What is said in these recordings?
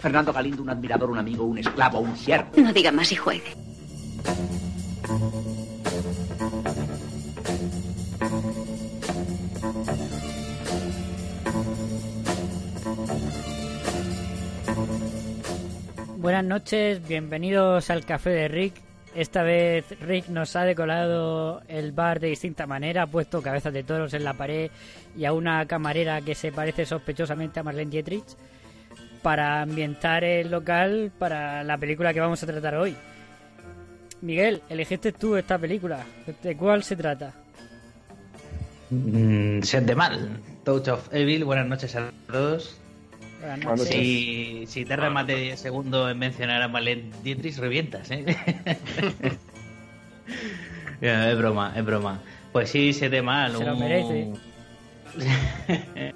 Fernando Galindo, un admirador, un amigo, un esclavo, un siervo. No diga más y juegue. Buenas noches, bienvenidos al Café de Rick. Esta vez Rick nos ha decorado el bar de distinta manera, ha puesto cabezas de toros en la pared y a una camarera que se parece sospechosamente a Marlene Dietrich para ambientar el local para la película que vamos a tratar hoy. Miguel, elegiste tú esta película. ¿De cuál se trata? Mm, Set de mal. Touch of Evil. Buenas noches a todos. Si, si tardas más de 10 segundos en mencionar a Marlene Dietrich, revientas, ¿eh? Es broma, es broma. Pues sí, Set de mal. Se lo un- merece.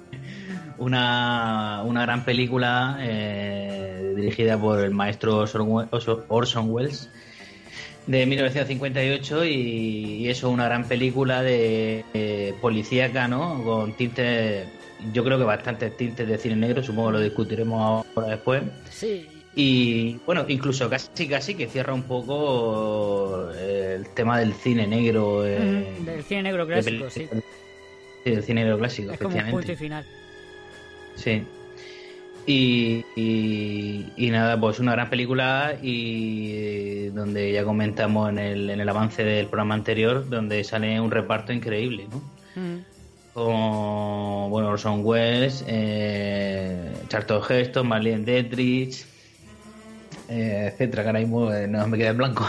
una, una gran película eh, dirigida por el maestro Orson Welles de 1958 y, y eso, una gran película de eh, policíaca, ¿no? Con tintes, yo creo que bastantes tintes de cine negro, supongo que lo discutiremos ahora después. Sí, Y bueno, incluso casi casi que cierra un poco eh, el tema del cine negro. eh, del cine negro de clásico, sí. sí, del cine negro clásico, Es como un punto y final. Sí. Y, y, y nada, pues una gran película y eh, donde ya comentamos en el, en el avance del programa anterior, donde sale un reparto increíble, ¿no? Ujú. Con, bueno, Orson Welles, eh, Charlton Heston, Marlene Dietrich, eh, etcétera, que ahora mismo eh, no me queda en blanco.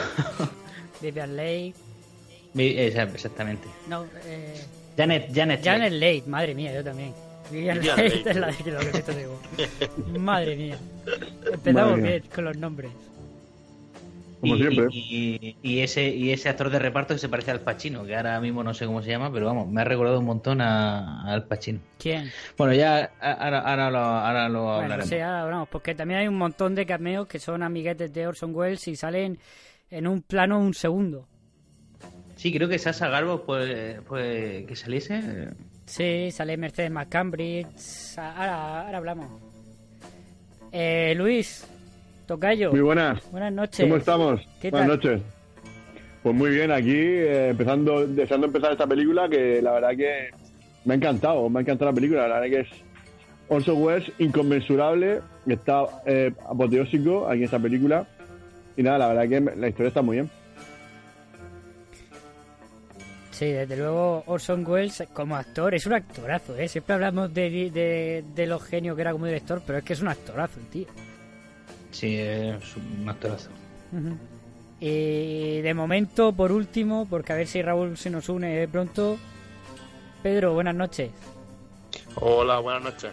Vivian Leigh. Esa- Exactamente. No, eh, Janet, Janet, Janet Leigh, madre mía, yo también. Vivian Vivian Leigh Leigh. es la de que lo que te digo. Madre mía. Empezamos Madre mía. bien con los nombres. Como y, siempre. Y, y ese, y ese actor de reparto que se parece al Pacino, que ahora mismo no sé cómo se llama, pero vamos, me ha recordado un montón a- al Pacino. ¿Quién? Bueno, ya a- ahora, ahora lo, ahora lo Bueno, hablaremos. sí, ahora hablamos, porque también hay un montón de cameos que son amiguetes de Orson Welles y salen en un plano un segundo. Sí, creo que Sasa Garbo, pues, pues que saliese. Sí, sale Mercedes McCambridge. Ahora, ahora hablamos. Eh, Luis, Tocayo. Muy buenas. Buenas noches. ¿Cómo estamos? ¿Qué buenas tal? noches. Pues muy bien, aquí eh, empezando, deseando empezar esta película que la verdad que me ha encantado, me ha encantado la película, la verdad que es Orson Welles inconmensurable, está eh, apoteósico aquí en esta película y nada, la verdad que la historia está muy bien. Sí, desde luego Orson Welles como actor es un actorazo, ¿eh? Siempre hablamos de, de, de lo genio que era como director, pero es que es un actorazo, el tío. Sí, es un actorazo. Y de momento, por último, porque a ver si Raúl se nos une pronto. Pedro, buenas noches. Hola, buenas noches.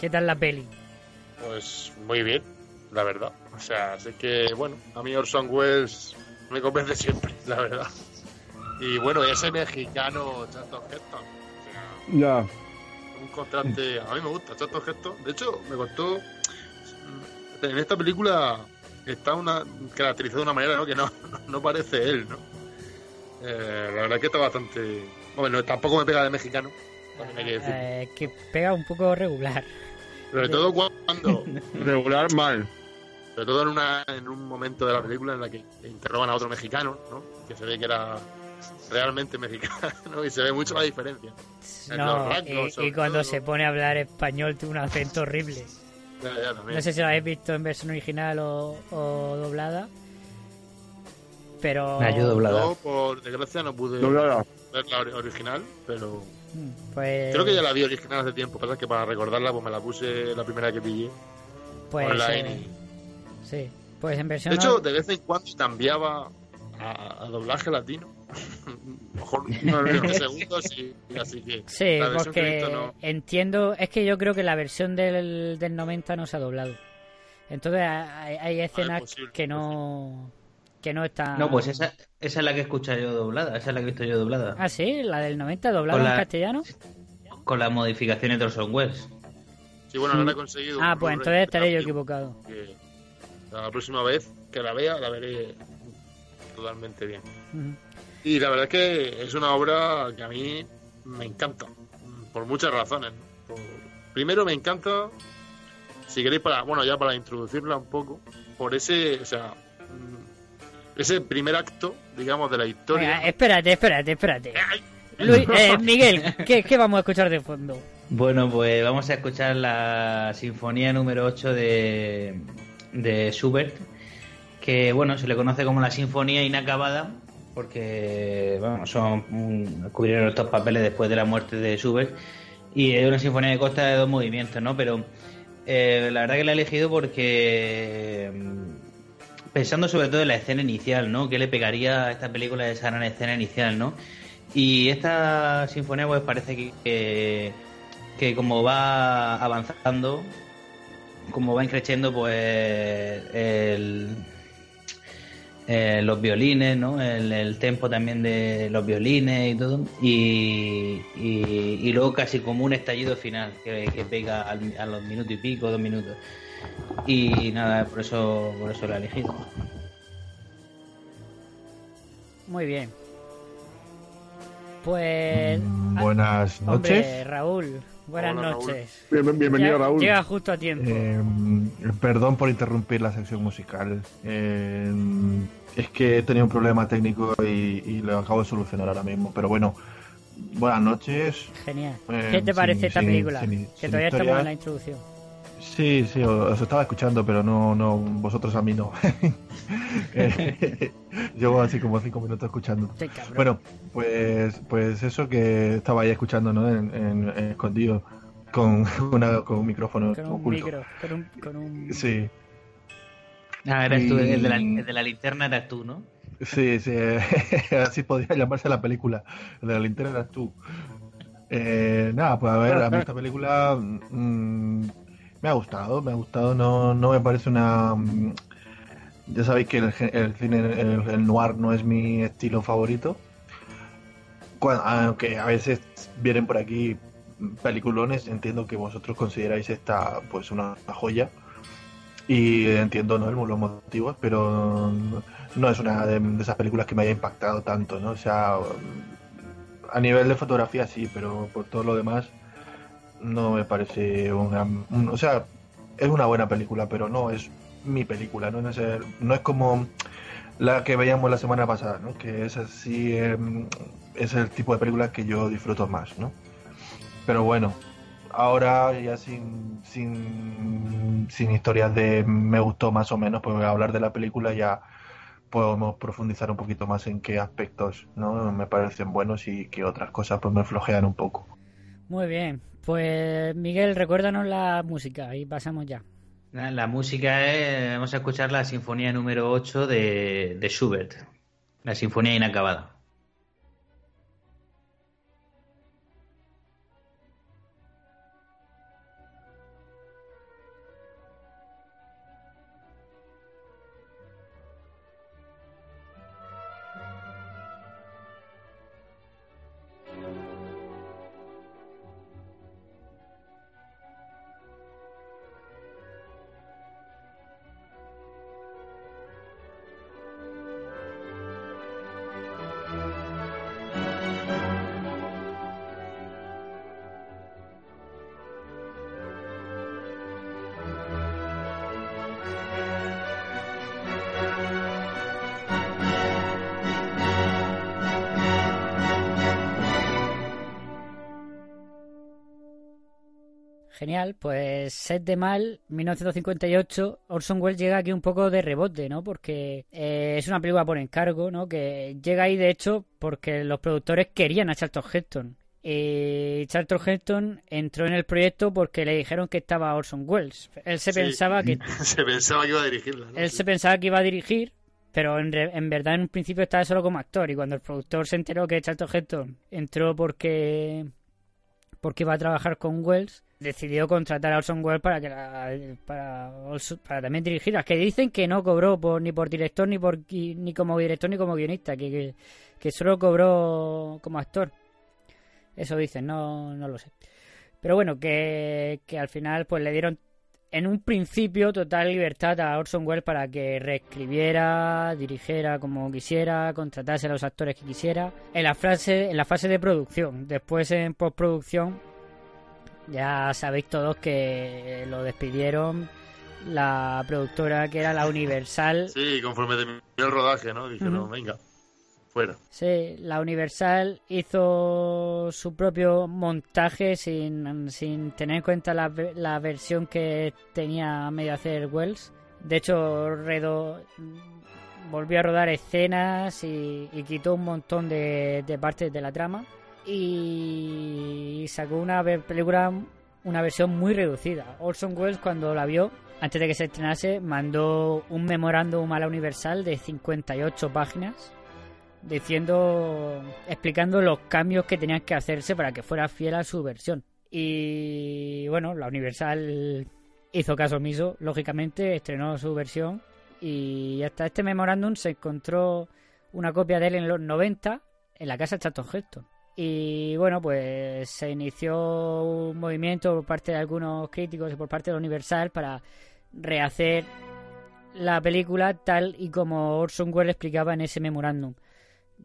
¿Qué tal la peli? Pues muy bien, la verdad. O sea, sé que, bueno, a mí Orson Welles me convence siempre, la verdad. Y bueno, ese mexicano Charlton Heston. O sea, Ya, un contraste. A mí me gusta Charlton Heston. De hecho, me costó. En esta película está una caracterizado de una manera ¿no? que no, no parece él, ¿no? Eh, la verdad es que está bastante. Bueno, tampoco me pega de mexicano, hay que decir. Eh, que pega un poco regular. Sobre todo cuando. regular mal. Sobre todo en, una, en un momento de la película en la que interrogan a otro mexicano, ¿no? Que se ve que era realmente mexicano y se ve mucho la diferencia. En los No, y, cuando todo. se pone a hablar español tiene un acento horrible. Ya, ya, también. No sé si lo habéis visto en versión original o, o doblada. Pero. Me ayuda doblada. Yo, por desgracia, no pude Doblada. ver la ori- original, pero Pues, creo que ya la vi original hace tiempo. Pasa que para recordarla, pues me la puse la primera que pillé pues, online. eh, y- Sí, pues en versión. De hecho, de vez en cuando cambiaba a, a doblaje latino. Mejor unos segundos y, y así que. Sí, la porque no- entiendo, es que yo creo que la versión del, del 90 no se ha doblado. Entonces hay, hay escenas posible, que no que no están... No, pues esa, esa es la que he escuchado yo doblada, esa es la que he visto yo doblada. Ah, sí, la del 90 doblada Con en la- castellano. Con las modificaciones de Orson Welles. Sí, bueno, ahora he conseguido. Ah, un pues entonces estaré yo equivocado. que La próxima vez que la vea, la veré totalmente bien. Y la verdad es que es una obra que a mí me encanta, por muchas razones. ¿no? Por- Primero me encanta, si queréis para, bueno, ya para introducirla un poco, por ese, o sea, mm, ese primer acto, digamos, de la historia. Espérate, espérate, espérate. Luis, eh, Miguel, ¿qué, qué vamos a escuchar de fondo? Bueno, pues vamos a escuchar la sinfonía número 8 de, de Schubert, bueno, se le conoce como la sinfonía inacabada, porque bueno, son mm, cubrieron estos papeles después de la muerte de Schubert, y es una sinfonía que consta de dos movimientos, ¿no? Pero eh, la verdad que la he elegido porque mm, pensando sobre todo en la escena inicial, ¿no? ¿Qué le pegaría a esta película de esa gran escena inicial, ¿no? Y esta sinfonía pues parece que, que, que como va avanzando, como va creciendo pues el, eh, los violines, ¿no? El, el tempo también de los violines y todo. Y, y, y luego casi como un estallido final que, que pega al- a los minutos y pico, dos minutos. Y nada, por eso, por eso la he elegido. Muy bien. Pues... Buenas Hombre, noches. Raúl, buenas Hola, Raúl. noches. Bien- bienvenido, Ya- Raúl. Llega justo a tiempo. Eh, perdón por interrumpir la sección musical. Eh, es que he tenido un problema técnico y, y lo acabo de solucionar ahora mismo. Pero bueno, buenas noches. Genial. Eh, ¿Qué te sin- parece esta sin- película? sin- que sin todavía historia. estamos en la introducción. Sí, sí, os estaba escuchando, pero no, no, vosotros a mí no. Eh, Llevo así como cinco minutos escuchando. Bueno, pues, pues eso que estaba ahí escuchando, ¿no? En, en- en escondido, con, una, con un micrófono con un oculto. micro, con un... Con un... Sí, Ah, eras tú, el de, la, Y- el de la linterna eras tú, ¿no? sí, sí. así podría llamarse la película. De la linterna eras tú. Eh, nada, pues a ver, a mí esta película mm, me ha gustado, me ha gustado, no, no me parece una... mm, Ya sabéis que el, el cine, el, noir no es mi estilo favorito. Cuando- aunque a veces vienen por aquí peliculones, entiendo que vosotros consideráis esta pues una, una joya. Y entiendo ¿no? los motivos, pero no es una de, de esas películas que me haya impactado tanto, ¿no? O sea, a nivel de fotografía sí, pero por todo lo demás no me parece una... un- o sea, es una buena película, pero no es mi película, ¿no? Es, no es como la que veíamos la semana pasada, ¿no? Que es así, em, es el tipo de película que yo disfruto más, ¿no? Pero bueno, ahora ya sin, sin, sin historias de me gustó más o menos, pues hablar de la película ya podemos profundizar un poquito más en qué aspectos no me parecen buenos y qué otras cosas pues me flojean un poco. Muy bien. Pues Miguel, recuérdanos la música y pasamos ya. La, música es, vamos a escuchar la sinfonía número 8 de, de Schubert, la sinfonía inacabada. Genial, pues Set de Mal, 1958, Orson Welles llega aquí un poco de rebote, ¿no? Porque eh, es una película por encargo, ¿no? Que llega ahí, de hecho, porque los productores querían a Charlton Heston. Y Charlton Heston entró en el proyecto porque le dijeron que estaba Orson Welles. Él se Sí. pensaba que Se pensaba que iba a dirigirla. ¿no? él se pensaba que iba a dirigir, Pero en, re- en verdad en un principio estaba solo como actor y cuando el productor se enteró que Charlton Heston entró porque porque iba a trabajar con Wells, decidió contratar a Orson Welles para que la- para, también dirigirla. Que dicen que no cobró por, ni por director ni por ni como director ni como guionista, que, que, solo cobró como actor. Eso dicen, no, no lo sé. Pero bueno, que, que al final pues le dieron en un principio total libertad a Orson Welles para que reescribiera, dirigiera como quisiera, contratase a los actores que quisiera. En la fase, en la fase de producción, después en postproducción, ya sabéis todos que lo despidieron la productora que era la Universal. Sí, conforme terminó el rodaje, ¿no? Dijeron, venga, fuera. Sí, la Universal hizo su propio montaje sin, sin tener en cuenta la, la versión que tenía medio hacer Wells. De hecho, redo, volvió a rodar escenas y, y quitó un montón de, de partes de la trama. Y sacó una película, una versión muy reducida. Orson Welles, cuando la vio, antes de que se estrenase, mandó un memorándum a la Universal de 58 páginas diciendo, explicando los cambios que tenían que hacerse para que fuera fiel a su versión. Y bueno, la Universal hizo caso omiso, lógicamente, estrenó su versión y hasta este memorándum se encontró una copia de él en los 90 en la casa Charlton Heston. Y bueno, pues se inició un movimiento por parte de algunos críticos y por parte de Universal para rehacer la película tal y como Orson Welles explicaba en ese memorándum.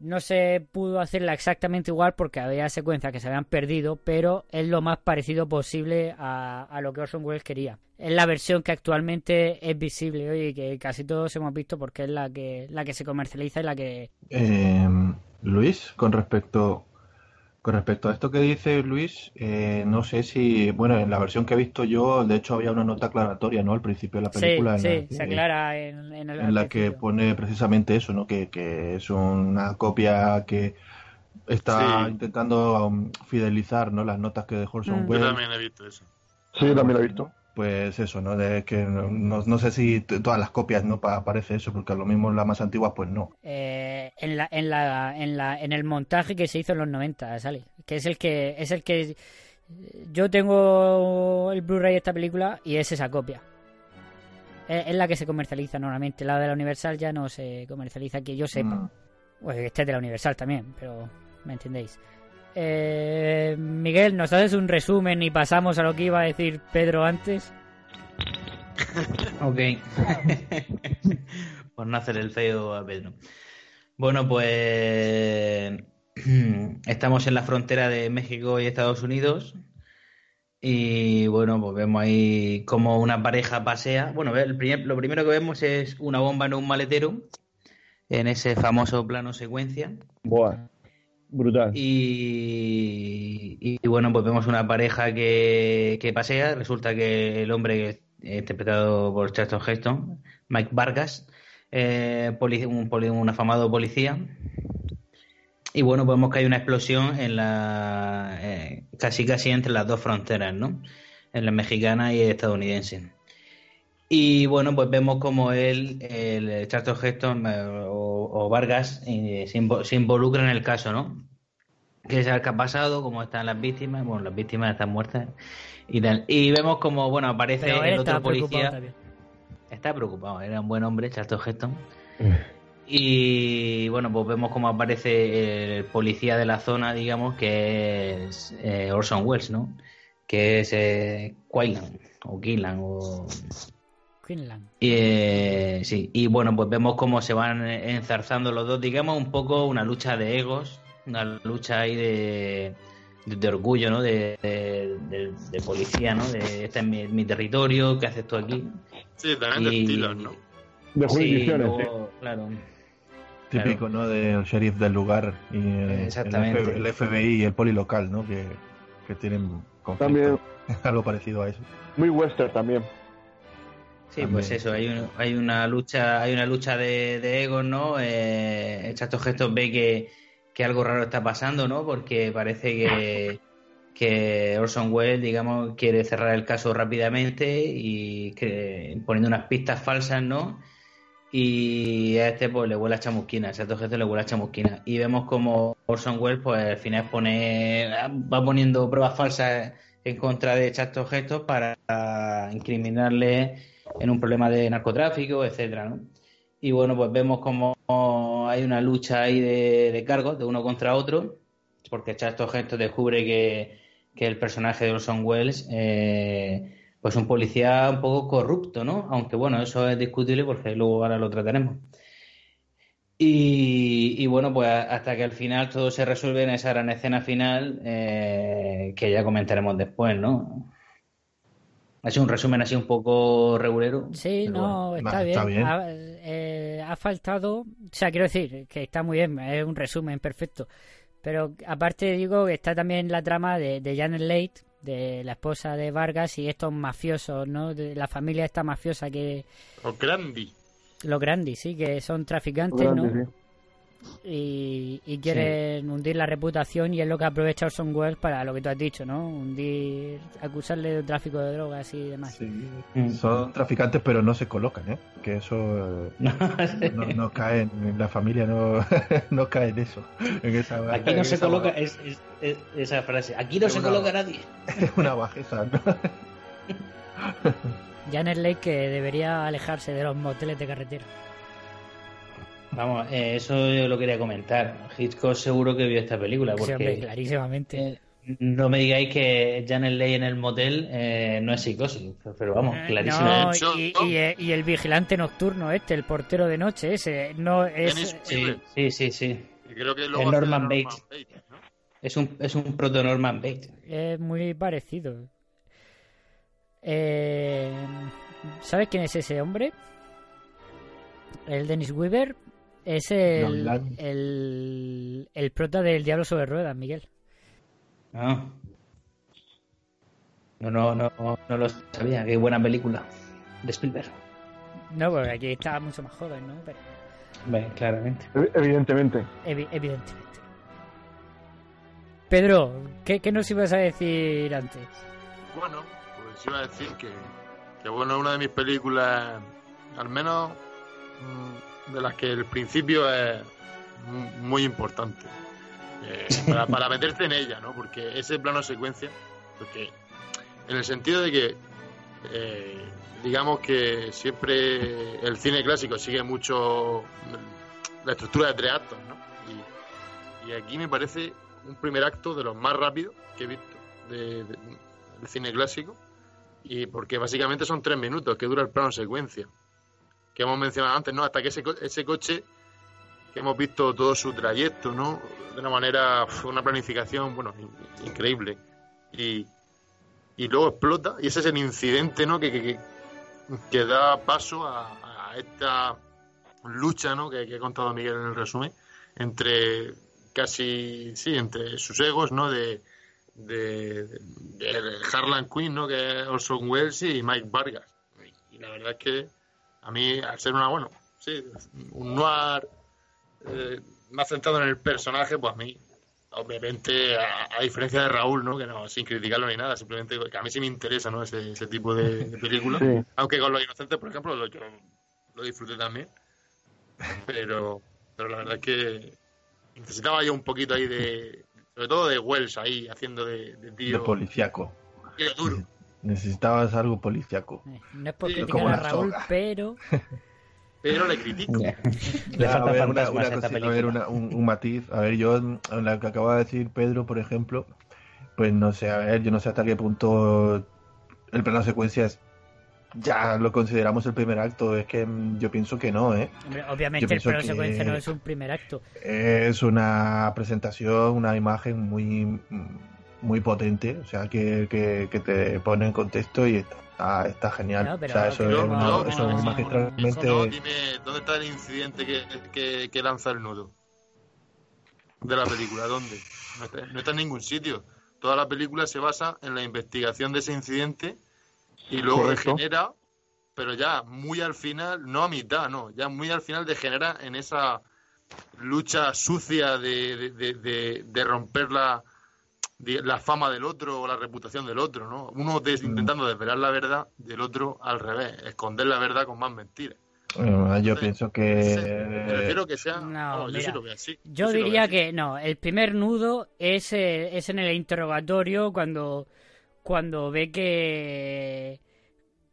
No se pudo hacerla exactamente igual porque había secuencias que se habían perdido, pero es lo más parecido posible a, a lo que Orson Welles quería. Es la versión que actualmente es visible hoy y que casi todos hemos visto porque es la que, la que se comercializa y la que... Eh, Luis, con respecto con respecto a esto que dice Luis, eh, no sé si, bueno, en la versión que he visto yo, de hecho había una nota aclaratoria, ¿no? Al principio de la Sí, película, en sí, la, se que- aclara en, en el en la que pone precisamente eso, ¿no? Que, que es una copia que está Sí. intentando um, fidelizar, ¿no? Las notas que dejó Orson Mm. Yo también he visto eso. Sí, también lo he visto. Pues eso, ¿no? De que no, no- no sé si todas las copias no pa- aparece eso, porque a lo mismo en las más antiguas, pues no. eh, en la en la en la en el montaje que se hizo en los 90 sale que es el que es el que yo tengo el Blu-ray de esta película y es esa copia es, es la que se comercializa normalmente la de la Universal ya no se comercializa que yo sepa Mm. pues este es de la Universal también pero me entendéis Eh, Miguel nos haces un resumen y pasamos a lo que iba a decir Pedro antes Ok. Por no hacer el feo a Pedro. Bueno, pues estamos en la frontera de México y Estados Unidos. Y bueno, pues vemos ahí como una pareja pasea. Bueno, el primer- lo primero que vemos es una bomba en un maletero, en ese famoso plano secuencia. Buah, brutal. Y, y, bueno, pues vemos una pareja que, que pasea. Resulta que el hombre, interpretado por Charlton Heston, Mike Vargas, eh, un, un afamado policía. Y bueno, vemos que hay una explosión en la eh, casi casi entre las dos fronteras, ¿no? En la mexicana y estadounidense. Y bueno, pues vemos como él, el Charlton Heston eh, o, o Vargas eh, se, invo- se involucra en el caso, ¿no? Que es el que ha pasado, cómo están las víctimas, bueno, las víctimas están muertas y tal. Y vemos como, bueno, aparece pero él el otro policía. también Está preocupado, era un buen hombre, Charlton Heston. Y bueno, pues vemos cómo aparece el policía de la zona, digamos, que es eh, Orson Welles, ¿no? Que es eh, o Quinlan, o... Quinlan Y, eh, sí, y bueno, pues vemos cómo se van enzarzando los dos, digamos, un poco una lucha de egos, una lucha ahí de, de, de orgullo, ¿no? De, de, de- de policía, ¿no? De este es mi, mi territorio, ¿qué haces tú aquí? Sí, también de estilos, ¿no? De Sí, jurisdicciones, luego, claro. Típico, ¿no? Del sheriff del lugar y el, Exactamente. el F- el FBI y el poli local, ¿no? Que, que tienen conflicto. También. Algo parecido a eso. Muy western también. Sí, También. pues eso, hay, un- hay una lucha, hay una lucha de, de egos, ¿no? Eh, Chato Gestos ve que, que algo raro está pasando, ¿no? Porque parece que, que Orson Welles, digamos, quiere cerrar el caso rápidamente y que, poniendo unas pistas falsas, ¿no? y a este pues le huele a chamusquina, a Charlton Heston le huele a chamusquina. Y vemos como Orson Welles pues al final pone, va poniendo pruebas falsas en contra de Charlton Heston para incriminarle en un problema de narcotráfico, etcétera, ¿no? Y bueno, pues vemos como hay una lucha ahí de, cargos, de uno contra otro, porque Charlton Heston descubre que, que el personaje de Orson Welles eh, pues un policía un poco corrupto, ¿no? Aunque bueno, eso es discutible porque luego ahora lo trataremos. Y, y bueno, pues hasta que al final todo se resuelve en esa gran escena final eh, que ya comentaremos después, ¿no? Ha sido un resumen así un poco regulero. Sí, no, bueno. está, está bien. bien. Ha, eh, ha faltado, o sea, quiero decir que está muy bien, es un resumen perfecto. Pero aparte digo que está también la trama de, de Janet Leigh, de la esposa de Vargas y estos mafiosos, ¿no? De la familia esta mafiosa que Los Grandi. los Grandi, sí, que son traficantes, ¿no? sí. Y, y quieren hundir la reputación y es lo que aprovecha Orson Welles para lo que tú has dicho, ¿no? Hundir, acusarle de tráfico de drogas y demás. Mm. Son traficantes, pero no se colocan, ¿eh? Que eso eh, no, no cae en la familia, no, no cae en eso. En esa, Aquí en no se esa coloca ba- es, es- es- esa frase. Aquí no Es se una- coloca nadie. Es una bajeza, ¿no? Janet Leigh que debería alejarse de los moteles de carretera. Vamos, eh, eso yo lo quería comentar. Hitchcock seguro que vio esta película Sí, hombre, porque clarísimamente. eh, no me digáis que Janet Leigh en el motel eh, no es psicosis, pero vamos, Eh, no, y, y, eh, y el vigilante nocturno este, el portero de noche ese, no es... Sí, sí, sí, sí. Y creo que El luego hace Norman Bates. ¿no? Es un, es un proto Norman Bates. Es muy parecido. Eh, ¿Sabes quién es ese hombre? El Dennis Weaver es el, el, el prota del Diablo sobre Ruedas, Miguel. Ah. No, no, no, no lo sabía. Qué buena película de Spielberg. No, porque aquí está mucho más joven, ¿no? Pero Ve, claramente. Ev- Evidentemente. evi- evidentemente. Pedro, ¿qué, ¿qué nos ibas a decir antes? Bueno, pues iba a decir que, que bueno, una de mis películas, al menos mm, de las que el principio es mu- muy importante. Eh, para, para meterte en ella, ¿no? Porque ese plano secuencia, porque en el sentido de que, eh, digamos que siempre el cine clásico sigue mucho la estructura de tres actos, ¿no? Y, y aquí me parece un primer acto de los más rápidos que he visto de, de- del cine clásico y porque básicamente son tres minutos que dura el plano secuencia que hemos mencionado antes, ¿no? Hasta que ese, ese coche que hemos visto todo su trayecto, ¿no? De una manera, una planificación, bueno, in- increíble. Y, y luego explota y ese es el incidente, ¿no? Que, que, que- da paso a, esta lucha, ¿no? Que, que ha contado Miguel en el resumen entre casi, sí, entre sus egos, ¿no? De, de, de- de Harlan Quinn, ¿no? Que es Orson Welles y Mike Vargas. Y la verdad es que a mí, al ser una, bueno, sí, un noir eh, más centrado en el personaje, pues a mí, obviamente, a, a diferencia de Raúl, ¿no? Que no, sin criticarlo ni nada, simplemente que a mí sí me interesa, ¿no? Ese, ese tipo de, de películas. Sí. Aunque con Los Inocentes, por ejemplo, lo, yo lo disfruté también. Pero, pero la verdad es que necesitaba yo un poquito ahí de, sobre todo de Wells ahí, haciendo de, de De tío, policiaco. tío duro. Necesitabas algo policiaco. Eh, No es por criticar como a Raúl, soga. pero Pero le critico. Le a falta ver, una, una a cosita, a ver, una- un, un matiz. A ver, yo, en la que acaba de decir Pedro, por ejemplo, pues no sé, a ver, yo no sé hasta qué punto el plano secuencia es, ya lo consideramos el primer acto. Es que mm, yo pienso que no, ¿eh? obviamente el plano secuencia no es un primer acto. Es una presentación, una imagen muy, muy potente, o sea, que, que, que te pone en contexto y está, está genial. No, pero o sea, eso es, no, una- no, eso no, es no, magistralmente... Dime, ¿dónde está el incidente que, que, que lanza el nudo? De la película, ¿dónde? No está, no está en ningún sitio. Toda la película se basa en la investigación de ese incidente y luego Correcto. degenera, pero ya muy al final, no a mitad, no, ya muy al final degenera en esa lucha sucia de, de, de- de- de romper la, la fama del otro o la reputación del otro, ¿no? Uno des- intentando desvelar la verdad, del otro al revés, esconder la verdad con más mentiras. Eh, yo pienso que. Prefiero que sea. No, yo sí lo veo así. Yo sí lo veo diría así. que no, el primer nudo es, eh, es en el interrogatorio cuando, cuando ve que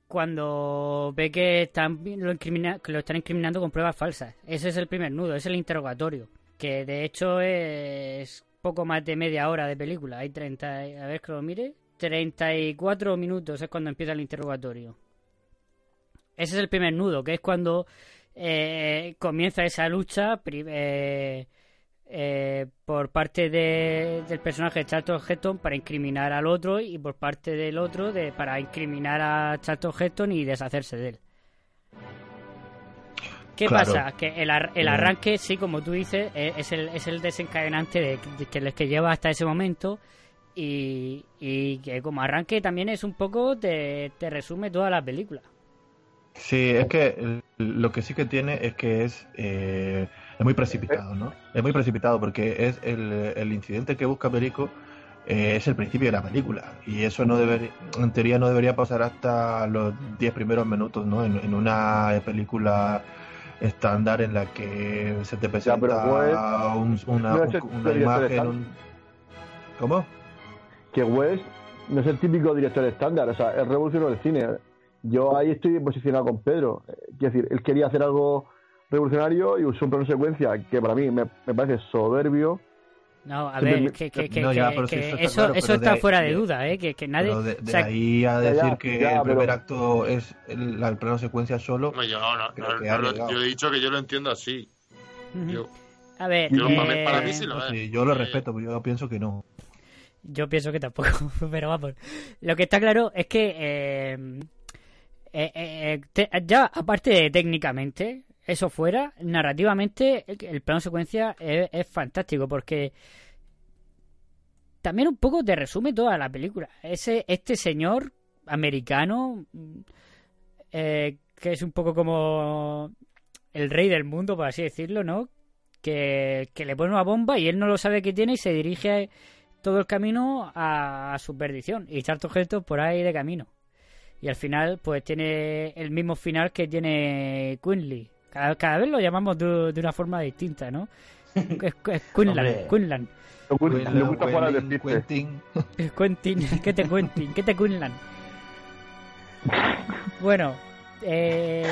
cuando ve que están lo, incrimina- que lo están incriminando con pruebas falsas. Ese es el primer nudo, es el interrogatorio, que de hecho es poco más de media hora de película. Hay 30, y- a ver que lo mire, 34 minutos es cuando empieza el interrogatorio. Ese es el primer nudo, que es cuando eh, comienza esa lucha eh, eh, por parte de- del personaje de Charlton Heston para incriminar al otro y por parte del otro de, para incriminar a Charlton Heston y deshacerse de él. ¿Qué Claro. pasa? Que el, ar- el Mm. arranque, sí, como tú dices, eh, es el, es el desencadenante de, de que les que lleva hasta ese momento y, y que como arranque también es un poco, te, te resume toda la película. Sí, es que lo que sí que tiene es que es, eh, es muy precipitado, ¿no? Es muy precipitado porque es el, el incidente que busca Perico eh, es el principio de la película y eso no debería, en teoría no debería pasar hasta los 10 primeros minutos, ¿no? En, en una película estándar en la que se te presenta un- una, no una imagen, un... ¿Cómo? que West no es el típico director estándar, o sea, es revolucionó el cine. Yo ahí estoy posicionado con Pedro. Eh, Quiero decir, él quería hacer algo revolucionario y usó un plano secuencia que para mí me, me parece soberbio. No, a ver, que, que, que, No, ya, que- pero sí, que eso eso, está claro, eso pero de fuera de de- duda, ¿eh? Que, que nadie... Pero de, o de sea, ahí a decir ya, que ya, el primer pero- acto es el, la- plano secuencia solo, Hombre, yo, no, no, no yo he dicho que yo lo entiendo así. Yo, A ver, yo, eh, para mí sí lo no es. yo lo Eh, respeto, pero yo pienso que no. Yo pienso que tampoco, pero vamos. Lo que está claro es que eh, eh, eh, te- ya aparte de técnicamente, eso fuera, narrativamente el, plano secuencia es, fantástico porque también un poco te resume toda la película. Ese este señor americano mm, eh, que es un poco como el rey del mundo, por así decirlo, ¿no? Que, le pone una bomba y él no lo sabe que tiene y se dirige todo el camino a, su perdición. Y Charlton Heston por ahí de camino. Y al final, pues tiene el mismo final que tiene Quinley. Cada, cada vez lo llamamos de, de una forma distinta, ¿no? Es, es Quinlan. Quinlan. Le gusta, jugar al. Quentin, Quentin, ¿qué te Quentin? ¿Qué te Quinlan? Bueno, eh,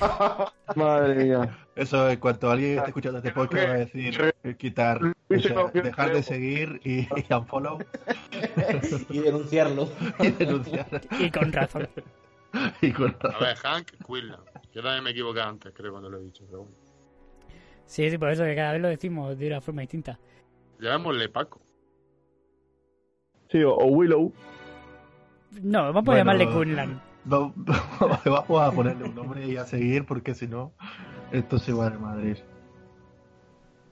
Madre mía. Eso en cuanto alguien esté escuchando este podcast va a decir eh, quitar, o sea, dejar de seguir y, y unfollow y denunciarlo. y denunciar. y con razón. Y con A ver, Hank Quinlan. Yo también me equivoqué antes, creo, cuando lo he dicho. Pero bueno. Sí, sí, por eso que cada vez lo decimos de una forma distinta. Llamémosle Paco. Sí, o, o Willow. No, vamos a Bueno, llamarle Quinlan. Va- Vamos a ponerle un nombre y a seguir porque si no, esto se va a Madrid.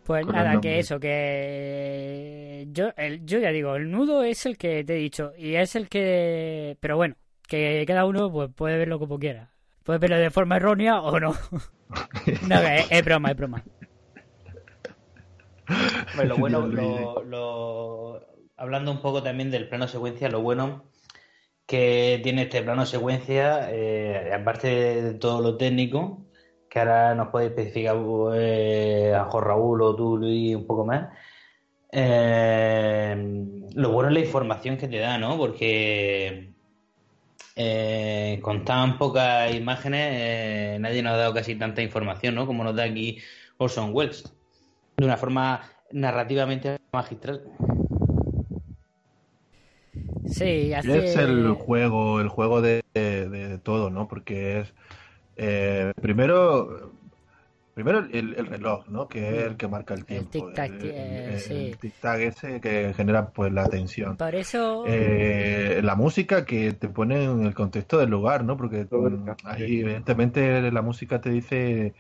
Pues con nada, que eso, que yo, el, yo ya digo, el nudo es el que te he dicho y es el que, pero bueno, que cada uno pues puede verlo como quiera, puede verlo de forma errónea o no. no, es, es broma, es broma. Hombre, lo bueno, lo- hablando un poco también del plano secuencia, lo bueno que tiene este plano secuencia, eh, aparte de todo lo técnico, que ahora nos puede especificar eh, a Jorge Raúl o tú, Luis, un poco más. eh, lo bueno es la información que te da, ¿no? Porque eh, con tan pocas imágenes eh, nadie nos ha dado casi tanta información, ¿no? Como nos da aquí Orson Welles de una forma narrativamente magistral. Sí, hace... Es el juego, el juego de, de- de todo, ¿no? Porque es eh, primero, primero el, el reloj, ¿no? Que es el que marca el tiempo. tic-tac, el, eh, el- sí. el tic-tac ese que genera pues la tensión. Por eso... Eh, la música que te pone en el contexto del lugar, ¿no? Porque mm, ahí evidentemente la música te dice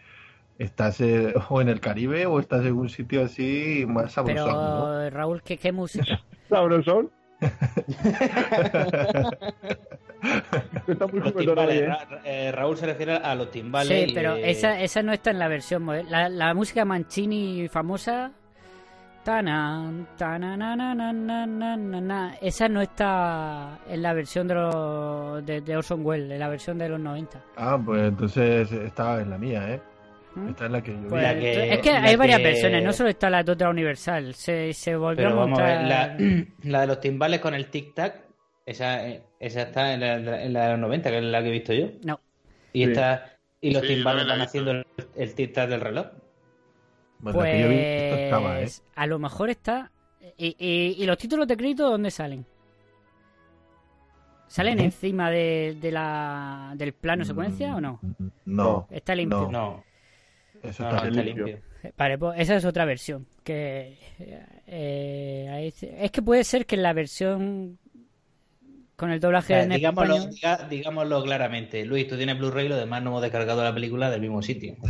estás eh, o en el Caribe o estás en un sitio así más Pero, sabrosón, ¿no? Raúl, ¿qué, qué música? Sabrosón. Está muy timbales, ¿eh? Ra- eh, Raúl se refiere a los timbales. Sí, pero esa, esa no está en la versión moderna. La, la música Mancini famosa Tanan, tananananananana. Esa no está en la versión de, los, de, de Orson Welles, en la versión de los 90. Ah, pues entonces está en la mía, ¿eh? ¿Mm? Esta es la que yo vi. Pues, La que- es que la hay varias que- versiones, no solo está la de otra Universal. Se, se volvió Pero a vamos a ver, montar. la, la de los timbales con el tic-tac, esa, eh, esa está en la, en la de los 90, que es la que he visto yo. No. Y, Sí. está, y los Sí, timbales visto. haciendo el, el tic-tac del reloj. Bueno, la que yo vi, esto estaba, ¿eh? Pues a lo mejor está. Y, y- y los títulos de crédito dónde salen? ¿Salen encima de, de la, del plano secuencia o no? No. Está limpio. No. No, Eso está no, está limpio. limpio. Vale, pues esa es otra versión. Que eh, es que puede ser que en la versión con el doblaje O sea, en digámoslo, español. diga- digámoslo claramente. Luis, tú tienes Blu-ray, lo demás no hemos descargado la película del mismo sitio.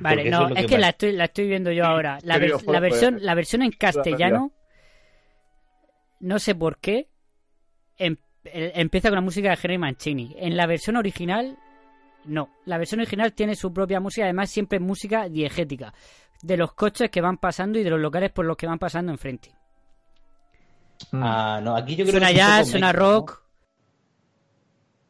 Vale, no, es que la estoy, la estoy viendo yo ahora. La, la versión, la versión en castellano, no sé por qué, el- empieza con la música de Henry Mancini. En la versión original, no. La versión original tiene su propia música, además siempre es música diegética. De los coches que van pasando y de los locales por los que van pasando enfrente. Mm. Ah, no, aquí yo creo Suena que es un jazz, suena mezcla, ¿no? rock.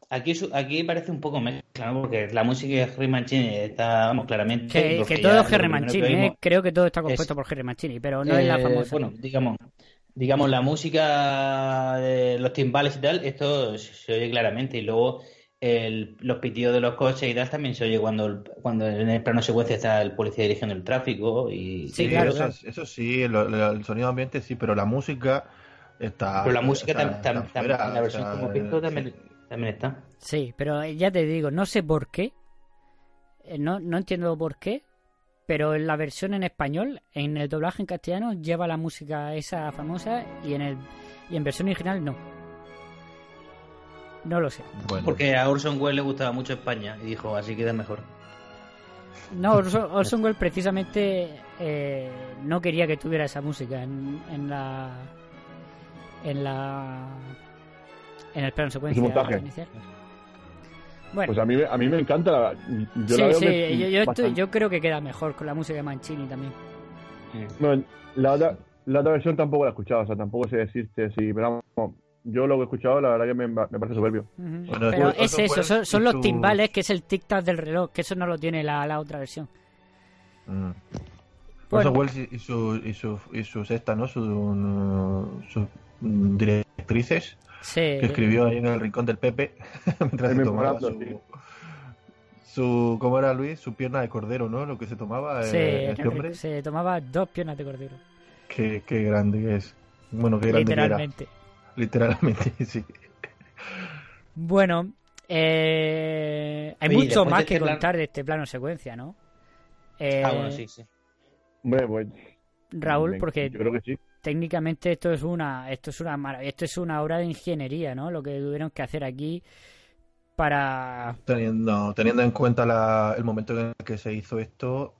Aquí, aquí parece un poco mezcla, ¿no? Porque la música de Henry Mancini está, vamos, claramente. Que, que todo es Henry que Mancini, vimos ¿eh? creo que todo está compuesto es- por Henry Mancini, pero no es la Eh, famosa. Bueno, digamos, digamos, la música de los timbales y tal, esto se oye claramente. Y luego el- los pitidos de los coches y tal también se oye cuando, el- cuando en el plano secuencia está el policía dirigiendo el tráfico. Y, Sí, y- claro, eso, claro. eso sí, lo- el sonido ambiente sí, pero la música está. Pero la música está- tam- tam- tam- la versión o sea, que hemos visto sí. también, también está. Sí, pero ya te digo, no sé por qué. eh, No, no entiendo por qué. Pero en la versión en español, en el doblaje en castellano, lleva la música esa famosa y en el y en versión original no. No lo sé. Bueno, Porque a Orson Welles le gustaba mucho España y dijo, así queda mejor. No, Orson, Orson Welles precisamente eh, no quería que tuviera esa música en, en la en la en el plano secuencia montaje. inicial. Bueno, Pues a mí, me- a mí me encanta la. Yo sí, la veo sí, que yo, yo estoy- bastante- yo creo que queda mejor con la música de Mancini también. No, la otra, la otra versión tampoco la he escuchado, o sea, tampoco sé decirte si. Pero vamos, yo lo que he escuchado, la verdad que me, me parece soberbio. Bueno, Pero es eso, son, los su- timbales, que es el tic-tac del reloj, que eso no lo tiene la, la otra versión. Mm. Bueno. Welles y, y, su, y, su, y sus esta, ¿no? Sus sus mm, directrices Sí, que escribió ahí en el rincón del Pepe mientras se tomaba su, sí. su ¿cómo era Luis? Su pierna de cordero, ¿no? Lo que se tomaba sí, eh, este hombre. se tomaba dos piernas de cordero, Qué, qué grande que es. Bueno, qué grande que era. literalmente. Literalmente, sí. Bueno, eh, hay Oye, mucho más que este plan- contar de este plano secuencia, ¿no? Eh, Ah, bueno, sí, sí. Hombre, pues. Raúl, porque Yo creo que sí. Técnicamente esto es una esto es una esto es una obra de ingeniería, ¿no? Lo que tuvieron que hacer aquí para Teniendo, teniendo en cuenta la- el momento en el que se hizo esto,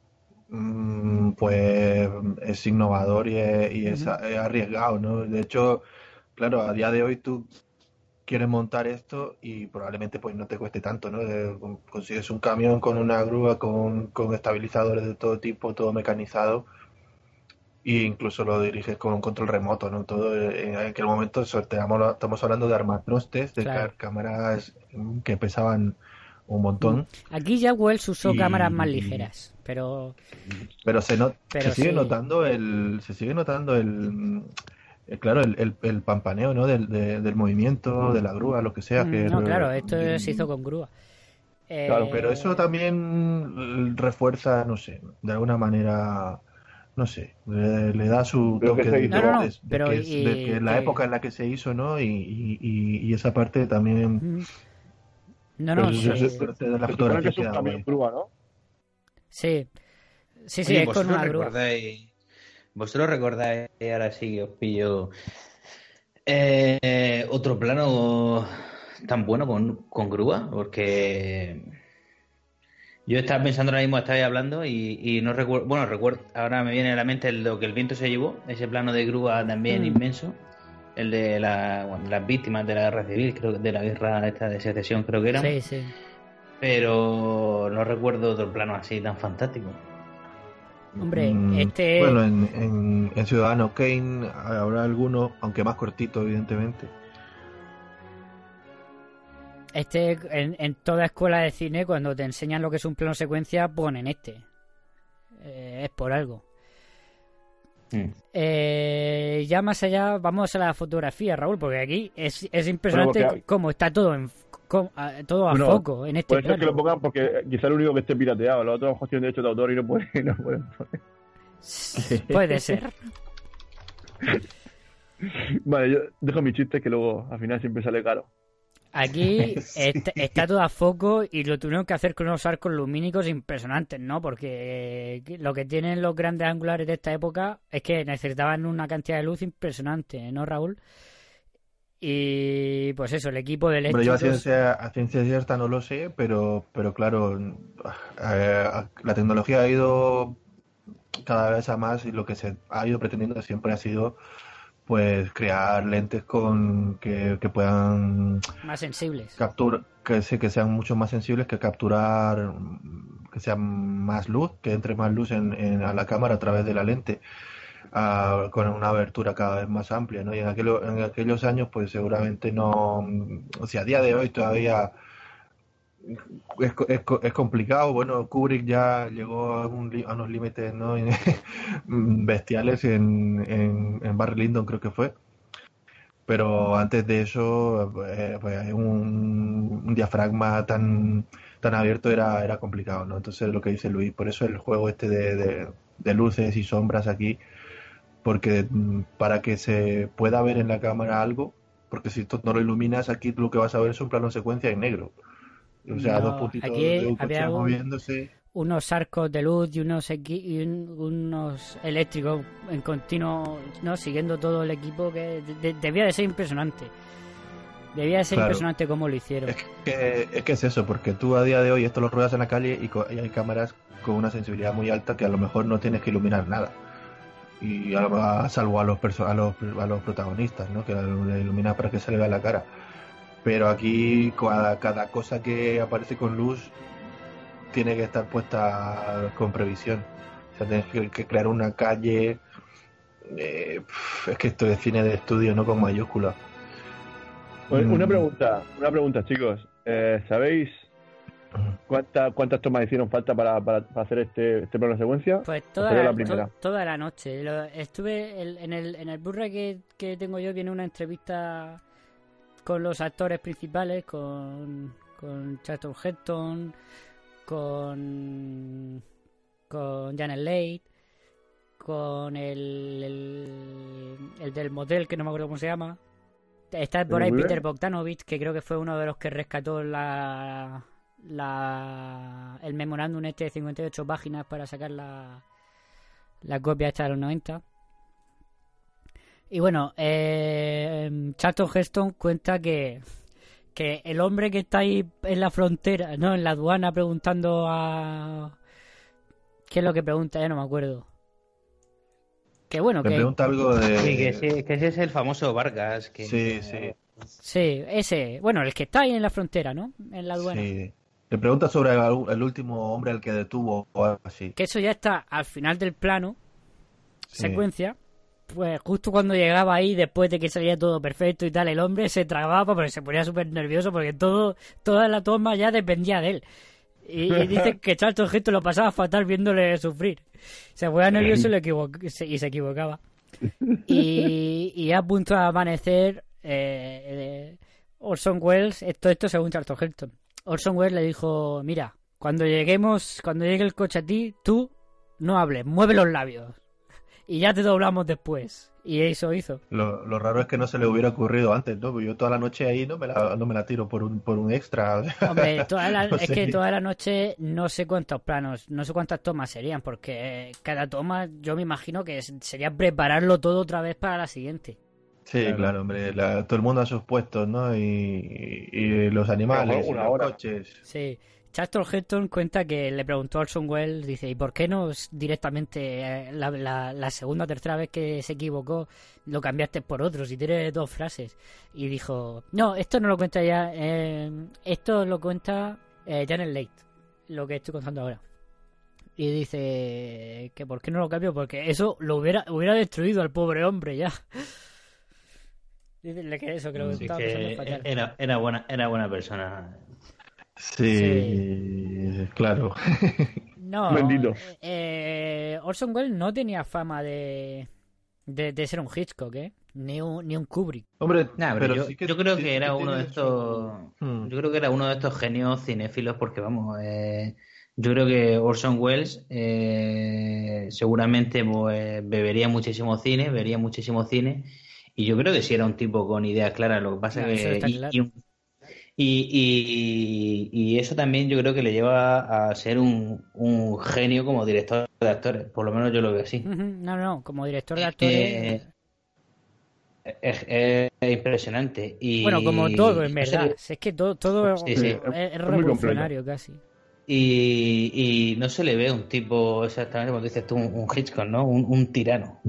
mm, pues es innovador y es, y es arriesgado, ¿no? De hecho, claro, a día de hoy tú quieres montar esto y probablemente pues no te cueste tanto, ¿no? De- consigues un camión con una grúa, con, con estabilizadores de todo tipo, todo mecanizado e incluso lo diriges con un control remoto, ¿no? Todo eh, en aquel momento sorteamos, estamos hablando de armatrostes, de Claro. cámaras mm, que pesaban un montón, aquí ya Wells usó Y- cámaras más ligeras, pero pero se no- Pero se sigue sí. notando el se sigue notando el mm, eh, claro el, el, el pampaneo, ¿no? Del, de- del movimiento, de la grúa, lo que sea, que Mm, no, claro, esto se hizo con grúa. Eh, Claro, pero eso también mm, refuerza, no sé, de alguna manera, no sé, le, le da su Pero que toque se de. No, no, no, de- de pero que es- y- de que la que- época en la que se hizo, ¿no? Y, y, y- y esa parte también. No, no, pues, sí, es parte de la supone que fotografía es un camión grúa, ¿no? sí, sí, sí, Oye, es con una grúa. recordáis, vosotros recordáis, ahora sí que os pillo, eh, otro plano tan bueno con, con grúa, porque yo estaba pensando ahora mismo, estaba hablando y, y no recuerdo, bueno, recuerdo, ahora me viene a la mente el- lo que el viento se llevó, ese plano de grúa también Mm. inmenso, el de la- bueno, las víctimas de la guerra civil, creo que de la guerra esta de secesión creo que era. Sí, sí. pero no recuerdo otro plano así tan fantástico. Hombre, Mm, este. Bueno, en, en, en Ciudadano Kane habrá alguno, aunque más cortito, evidentemente. Este, en, en toda escuela de cine, cuando te enseñan lo que es un plano secuencia, ponen este. Eh, es por algo. Mm. Eh, ya más allá, vamos a la fotografía, Raúl, porque aquí es, es impresionante Bueno, porque- cómo está todo en a- todo a Bueno, foco en este Puede ser que plano. lo pongan porque quizá el único que esté pirateado. Los otros a lo mejor tienen derecho de autor y no pueden, no pueden poner. Puede ser. Vale, yo dejo mi chiste que luego al final siempre sale caro. Aquí está, está todo a foco y lo tuvieron que hacer con unos arcos lumínicos impresionantes, ¿no? Porque eh, lo que tienen los grandes angulares de esta época es que necesitaban una cantidad de luz impresionante, ¿no, Raúl? Y pues eso, el equipo de Hombre, yo a ciencia, a ciencia cierta no lo sé, pero, pero claro, eh, la tecnología ha ido cada vez a más y lo que se ha ido pretendiendo siempre ha sido pues crear lentes con que, que puedan más sensibles. capturar que que sean mucho más sensibles que capturar que sea más luz que entre más luz en, en- a la cámara a través de la lente ah, con una abertura cada vez más amplia ¿no? y en, aquello- en aquellos años pues seguramente no o sea a día de hoy todavía es, es, es complicado. Bueno Kubrick ya llegó a, un a unos límites ¿no? bestiales en, en, en Barry Lyndon creo que fue. Pero antes de eso eh, pues, un, diafragma tan tan abierto era era complicado no entonces lo que dice Luis por eso el juego este de, de, de luces y sombras aquí porque mm, para que se pueda ver en la cámara algo porque si tú no lo iluminas aquí lo que vas a ver es un plano secuencia en negro o sea No, dos puntitos aquí de un coche había un- moviéndose unos arcos de luz y unos equi- y un- unos eléctricos en continuo, ¿no? Siguiendo todo el equipo que de- de- debía de ser impresionante. Debía de ser Claro. impresionante cómo lo hicieron. que, es que es eso, porque tú a día de hoy esto lo ruedas en la calle y, y hay cámaras con una sensibilidad muy alta que a lo mejor no tienes que iluminar nada. Y a, salvo a los, perso- a los a los protagonistas, ¿no? Que le ilumina para que se le vea la cara. Pero aquí cada, cada cosa que aparece con luz tiene que estar puesta con previsión. O sea, tienes que, crear una calle. eh, es que esto es cine de estudio, no con mayúsculas. Una Mm. pregunta, una pregunta, chicos. Eh, ¿Sabéis cuánta, cuántas tomas hicieron falta para, para, para hacer este, este plano de secuencia? Pues ¿O toda la, la primera? to- toda la noche. Lo- estuve el- en el, en el Blu-ray que, que tengo yo, viene una entrevista con los actores principales, con, con Charlton Heston, con, con Janet Leigh, con el, el, el del motel, que no me acuerdo cómo se llama. Está por ¿El ahí? Peter Bogdanovich, que creo que fue uno de los que rescató la, la el memorándum este de 58 páginas para sacar la, la copia esta de los 90. Y bueno, eh, Charlton Heston cuenta que, que el hombre que está ahí en la frontera, no, en la aduana preguntando a... ¿Qué es lo que pregunta? Ya no me acuerdo. Que bueno, Me que... pregunta algo de. Sí, que, ese, que ese es el famoso Vargas. Que, Sí, sí. Sí, ese, bueno, el que está ahí en la frontera, ¿no? En la aduana. Sí. Le pregunta sobre el, el último hombre al que detuvo o algo así. Que eso ya está al final del plano, Sí. secuencia. Pues justo cuando llegaba ahí, después de que salía todo perfecto y tal, el hombre se trababa porque se ponía súper nervioso porque todo, toda la toma ya dependía de él. Y, y dice que Charlton Heston lo pasaba fatal viéndole sufrir. Se ponía nervioso y, equivo- se- y se equivocaba. Y, y a punto de amanecer, eh, eh, Orson Welles, esto, esto según Charlton Heston. Orson Welles le dijo, mira, cuando lleguemos, cuando llegue el coche a ti, tú no hables, mueve los labios. Y ya te doblamos después. Y eso hizo. Lo, lo raro es que no se le hubiera ocurrido antes, ¿no? Porque yo toda la noche ahí no me la, no me la tiro por un, por un extra. Hombre, toda la- No es sé. que toda la noche no sé cuántos planos, no sé cuántas tomas serían, porque cada toma yo me imagino que sería prepararlo todo otra vez para la siguiente. Sí, claro, hombre. la- todo el mundo a sus puestos, ¿no? Y, y los animales, y Una los hora. coches. Sí. Charlton Heston cuenta que le preguntó a Orson Welles, dice, ¿y por qué no directamente eh, la, la- la segunda o tercera vez que se equivocó lo cambiaste por otro, si tienes dos frases? Y dijo, no, esto no lo cuenta ya, eh, esto lo cuenta Eh, Janet Leigh, lo que estoy contando ahora. Y dice que por qué no lo cambio, porque eso lo hubiera, hubiera destruido al pobre hombre ya. Dice que eso, creo que Sí, estaba que era, era, buena, era buena persona. Sí, claro. No, Bendito. eh, Orson Welles no tenía fama de, de, de ser un Hitchcock, ¿eh? Ni un, ni un Kubrick. Hombre, Nah, pero pero yo, sí que- yo creo sí que que era uno de estos. Hmm. Yo creo que era uno de estos genios cinéfilos, porque vamos, eh, yo creo que Orson Welles eh, seguramente pues, bebería muchísimo cine, vería muchísimo cine, y yo creo que sí era un tipo con ideas claras. Lo que pasa Claro, eso que está y, claro. y un- y- y- y eso también yo creo que le lleva a ser un, un genio como director de actores. Por lo menos yo lo veo así. No, no, como director de actores. Eh, es, es impresionante. Y, bueno, como todo, en no sé, verdad. Es que todo, todo Sí, sí. es, revolucionario casi. Y, y no se le ve un tipo exactamente como dices tú, un, un Hitchcock, ¿no? Un, un tirano.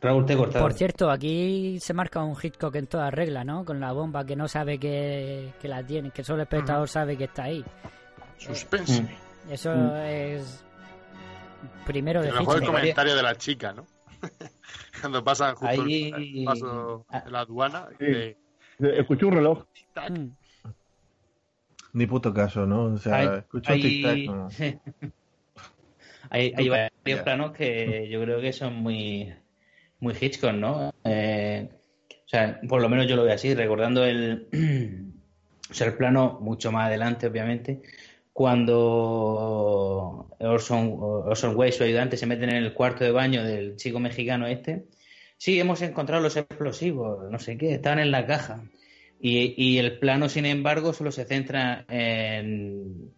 Raúl, te he cortado. Por cierto, aquí se marca un Hitchcock en toda regla, ¿no? Con la bomba que no sabe que, que la tiene, que solo el espectador sabe que está ahí. Suspense. Mm. Eso Mm. es primero de a lo mejor el Hitchcock. comentario de la chica, ¿no? Cuando pasan justo el- Ahí- el paso Ah. en la aduana. Sí. que- Escuché un reloj. Mm. Ni puto caso, ¿no? O sea, hay- tic-tac. ¿no? hay, hay varios planos que yo creo que son muy, muy Hitchcock, ¿no? Eh, o sea, por lo menos yo lo veo así, recordando el, o sea, el plano mucho más adelante, obviamente, cuando Orson, Orson Welles, su ayudante, se meten en el cuarto de baño del chico mexicano este. Sí, hemos encontrado los explosivos, no sé qué, estaban en la caja. Y, y el plano, sin embargo, solo se centra en,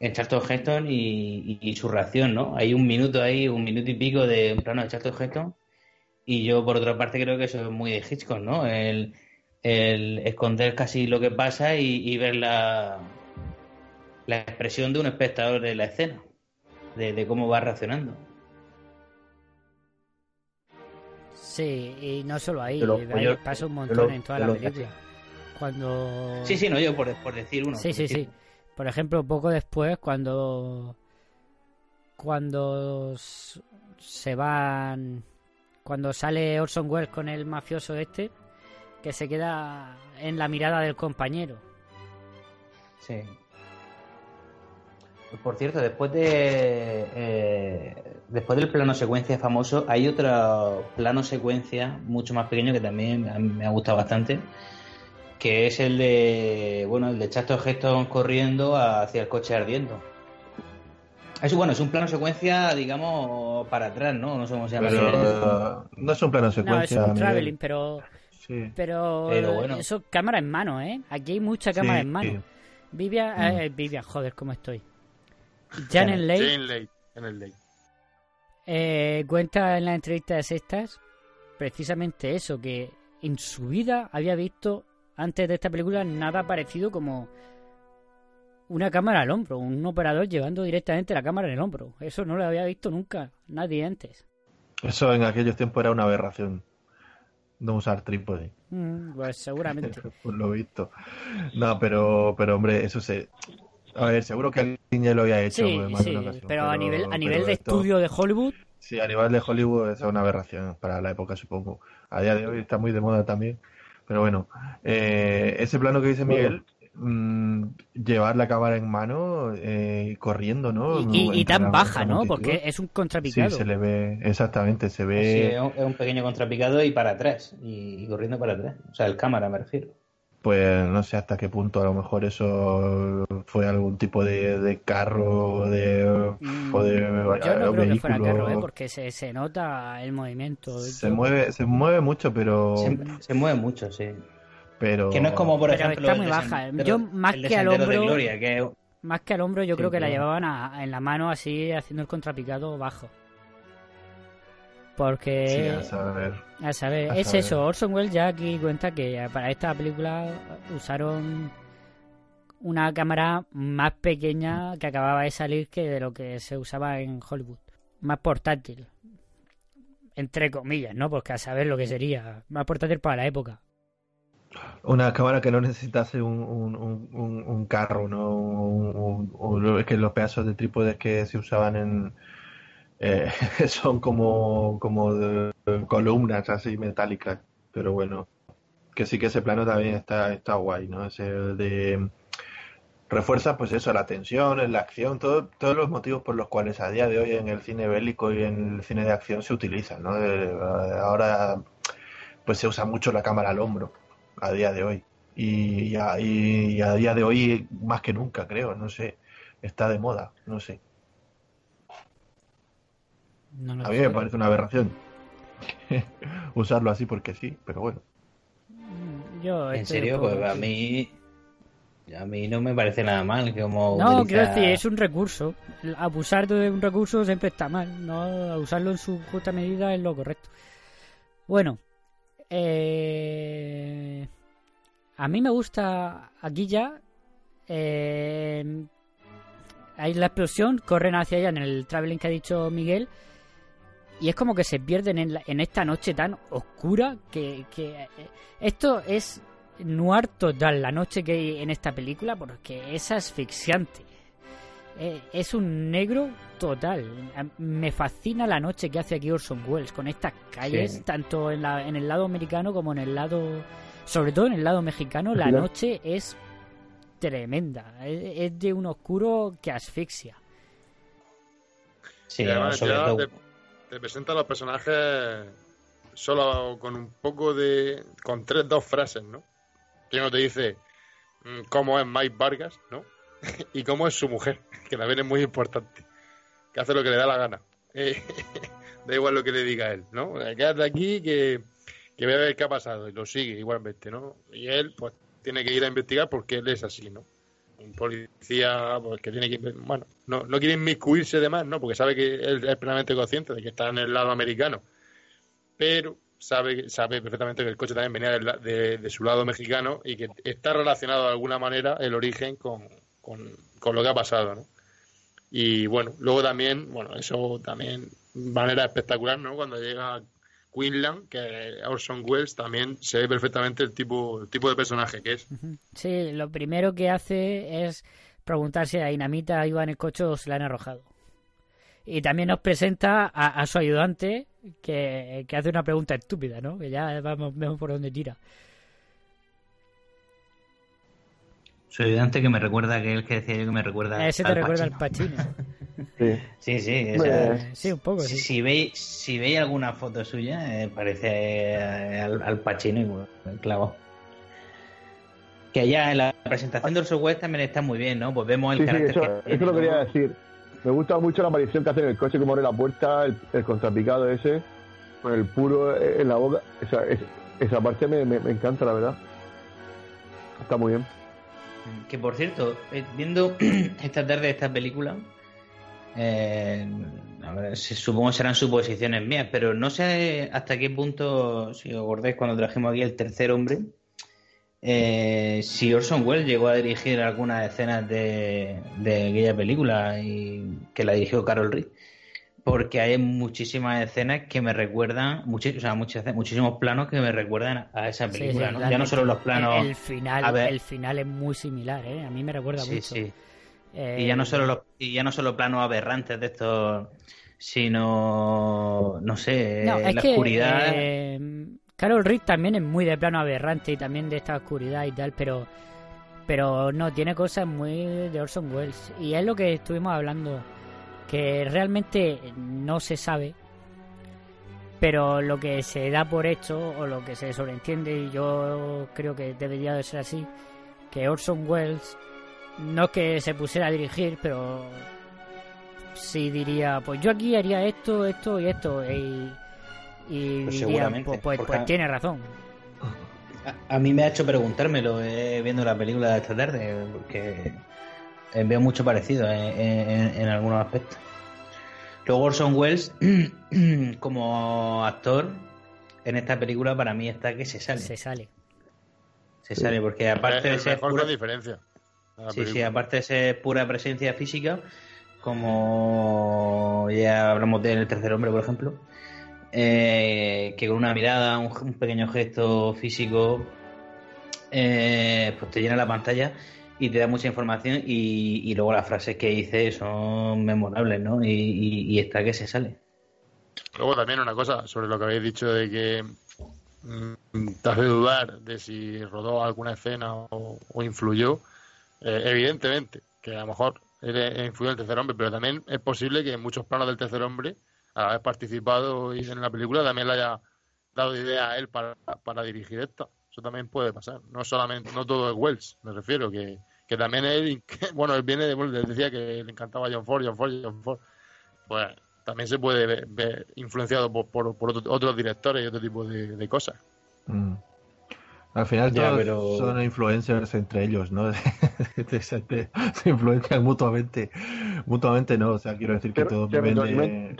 en Charlton Heston y, y su reacción, ¿no? Hay un minuto ahí, un minuto y pico de un plano de Charlton Heston. Y yo, por otra parte, creo que eso es muy de Hitchcock, ¿no? El, el esconder casi lo que pasa y, y ver la, la expresión de un espectador de la escena, de, de cómo va reaccionando. Sí, y no solo ahí, Yo lo- ahí yo- pasa un montón lo- en toda la película. Cuando... Sí, sí, no, yo por, por decir uno. Sí, sí, decir- sí. Por ejemplo, poco después, cuando. Cuando se van. Cuando sale Orson Welles con el mafioso este, que se queda en la mirada del compañero. Sí. Por cierto, después de eh, después del plano secuencia famoso, hay otro plano secuencia mucho más pequeño que también me ha gustado bastante, que es el de bueno el de Charlton Heston corriendo hacia el coche ardiendo. Es bueno, es un plano secuencia, digamos, para atrás, ¿no? No sé cómo se llama. Pero no es un plano No, es secuencia. un Miguel. traveling, pero. Sí. Pero, Pero bueno. eso cámara en mano, ¿eh? Aquí hay mucha cámara Sí, en mano. sí. Vivian, Mm. eh, Vivian, joder, cómo estoy. Janet Leigh Jane Leigh, en el Leigh. eh, cuenta en la entrevista de Sextas precisamente eso, que en su vida había visto antes de esta película nada parecido como una cámara al hombro, un operador llevando directamente la cámara en el hombro. Eso no lo había visto nunca nadie antes. Eso en aquellos tiempos era una aberración. No usar trípode, Mm, pues seguramente. por lo visto. No, pero, pero hombre, eso se. A ver, seguro que alguien ya lo había hecho Sí, más de sí, una ocasión, pero a nivel, a nivel de esto- estudio de Hollywood, Sí, a nivel de Hollywood es una aberración para la época, supongo. A día de hoy está muy de moda también. Pero bueno, eh, ese plano que dice Miguel, mm, llevar la cámara en mano eh, corriendo, ¿no? y, y- y tan baja, ¿no? multitud. Porque es un Sí, contrapicado. se le ve, exactamente, se Sí, ve. es un, es un pequeño contrapicado y para atrás, y, y corriendo para atrás. O sea, el cámara me refiero. Pues no sé hasta qué punto a lo mejor eso fue algún tipo de, de carro de, Mm, o de Yo no creo que fuera carro, ¿eh? Porque se, se nota el movimiento. Se mueve, se mueve mucho, pero, Se, se mueve mucho, sí. Pero Que no es como, por Pero ejemplo, está muy de baja. Sendero- Yo, más que al hombro- Gloria, que Más que al hombro, yo Sí, creo que la llevaban a- en la mano así, haciendo el contrapicado bajo. Porque, sí, a saber. a saber, a es saber. eso. Orson Welles ya aquí cuenta que para esta película usaron una cámara más pequeña que acababa de salir que de lo que se usaba en Hollywood. Más portátil. Entre comillas, ¿no? Porque a saber lo que sería. Más portátil para la época. Una cámara que no necesitase un, un, un, un carro, ¿no? Es que los pedazos de trípodes que se usaban en. eh, son como, como de- columnas así metálicas. Pero bueno, que sí que ese plano también está, está guay, ¿no? Ese de. Refuerza, pues eso, la tensión, la acción, todo, todos los motivos por los cuales a día de hoy en el cine bélico y en el cine de acción se utilizan, ¿no? Eh, ahora, pues se usa mucho la cámara al hombro a día de hoy. Y a, y a día de hoy más que nunca, creo, no sé. Está de moda, no sé. No lo A mí sé. me parece una aberración usarlo así porque sí, pero bueno. Yo En serio, pues a mí. A mí no me parece nada mal que como. No, utiliza- quiero decir, es un recurso. Abusar de un recurso siempre está mal. No usarlo en su justa medida es lo correcto. Bueno, eh, a mí me gusta aquí ya. hay la explosión, corren hacia allá en el traveling que ha dicho Miguel. Y es como que se pierden en, en esta noche tan oscura que, que, eh, esto es noir total la noche que hay en esta película porque es asfixiante. Eh, es un negro total. Me fascina la noche que hace aquí Orson Welles con estas calles, Sí. tanto en, la, en el lado americano como en el lado, sobre todo en el lado mexicano, la noche es tremenda. Es, es de un oscuro que asfixia. Sí, además sobre todo. te, te presenta a los personajes solo con un poco de. con tres, dos frases, ¿no? Primero te dice mm, cómo es Mike Vargas, ¿no? y cómo es su mujer, que también es muy importante. Que hace lo que le da la gana. Eh, da igual lo que le diga él, ¿no? Eh, Quédate aquí que, que voy a ver qué ha pasado. Y lo sigue igualmente, ¿no? Y él, pues, tiene que ir a investigar porque él es así, ¿no? un policía pues, que tiene que bueno no, no quiere inmiscuirse de más no porque sabe que él es plenamente consciente de que está en el lado americano pero sabe sabe perfectamente que el coche también venía la- de, de su lado mexicano y que está relacionado de alguna manera el origen con, con, con lo que ha pasado no y bueno luego también bueno eso también manera espectacular no cuando llega Quinlan que Orson Welles también se ve perfectamente el tipo el tipo de personaje que es Sí, lo primero que hace es preguntar si la dinamita iba en el coche o se la han arrojado. Y también nos presenta a, a su ayudante que, que hace una pregunta estúpida, ¿no? Que ya vamos, vemos por dónde tira. Su ayudante que me recuerda a aquel que decía yo que me recuerda Ese te al recuerda al Pacino. Pachino. Sí. Sí, sí. o sea, Sí, un poco, si, sí. si veis si veis alguna foto suya, eh, parece eh, al, al Pacino igual, el clavo. Que ya en la presentación de Orson Welles también está muy bien, ¿no? Pues vemos el Sí, sí, carácter eso, que eso tiene, lo ¿no? quería decir. Me gusta mucho la aparición que hace en el coche, como abre la puerta, el, el contrapicado ese, con el puro eh, en la boca. Esa, es- esa parte me, me- me encanta, la verdad. Está muy bien. Que por cierto, eh, viendo esta tarde esta película, eh, a ver, supongo serán suposiciones mías, pero no sé hasta qué punto, si os acordáis cuando trajimos aquí el tercer hombre, eh, si Orson Welles llegó a dirigir algunas escenas de, de aquella película y que la dirigió Carol Reed. Porque hay muchísimas escenas que me recuerdan, o sea, muchas, muchísimos planos que me recuerdan a esa película, sí, ¿no? Ya no solo los planos. El final, A ver. el final es muy similar, ¿eh? A mí me recuerda Sí, mucho. sí. Eh, Y ya no solo los, y ya no solo planos aberrantes de estos, sino no sé, No, eh, la que oscuridad. eh, Carol Reed también es muy de plano aberrante y también de esta oscuridad y tal, pero pero no, tiene cosas muy de Orson Welles. Y es lo que estuvimos hablando, que realmente no se sabe, pero lo que se da por hecho o lo que se sobreentiende, y yo creo que debería de ser así, que Orson Welles no es que se pusiera a dirigir, pero sí diría, pues yo aquí haría esto, esto y esto, y, y Pues diría, pues, pues, porque- pues tiene razón. A, a mí me ha hecho preguntármelo eh, viendo la película de esta tarde, porque eh, veo mucho parecido en, en- en algunos aspectos. Luego Orson Welles, como actor, en esta película para mí está que se sale. Se sale. Se sale, porque aparte de es el ser mejor pura- con diferencia. Sí, sí, aparte de ser pura presencia física, como ya hablamos del tercer hombre, por ejemplo, eh, que con una mirada, un, un pequeño gesto físico, eh, pues te llena la pantalla y te da mucha información y, y luego las frases que dice son memorables, ¿no? Y, está que se sale. Luego también una cosa sobre lo que habéis dicho de que mm, te hace dudar de si rodó alguna escena o, influyó. Eh, evidentemente, que a lo mejor influyó el tercer hombre, pero también es posible que muchos planos del tercer hombre, al haber participado en la película, también le haya dado idea a él para, para dirigir esta. Eso también puede pasar. No solamente, no todo es Wells, me refiero, que, que también él, que, bueno, él viene de, bueno, les decía que le encantaba John Ford, John Ford, John Ford. Pues también se puede ver, ver influenciado por, por, por otro- otros directores y otro tipo de, de cosas. Mm. Al final Ya, todos pero- son influencers entre ellos, ¿no? se, se- se influencian mutuamente. Mutuamente no, o sea, quiero decir que todos viven de...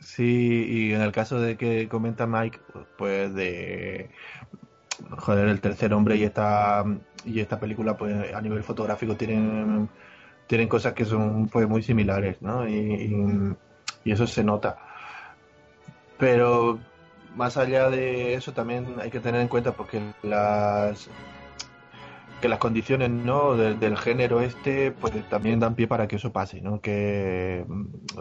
Sí, y en el caso de que comenta Mike, pues de... Joder, el tercer hombre y esta, y esta película, pues a nivel fotográfico tienen, tienen cosas que son pues muy similares, ¿no? Y, y- eso se nota. Pero más allá de eso también hay que tener en cuenta porque las que las condiciones no del, del género este pues también dan pie para que eso pase no que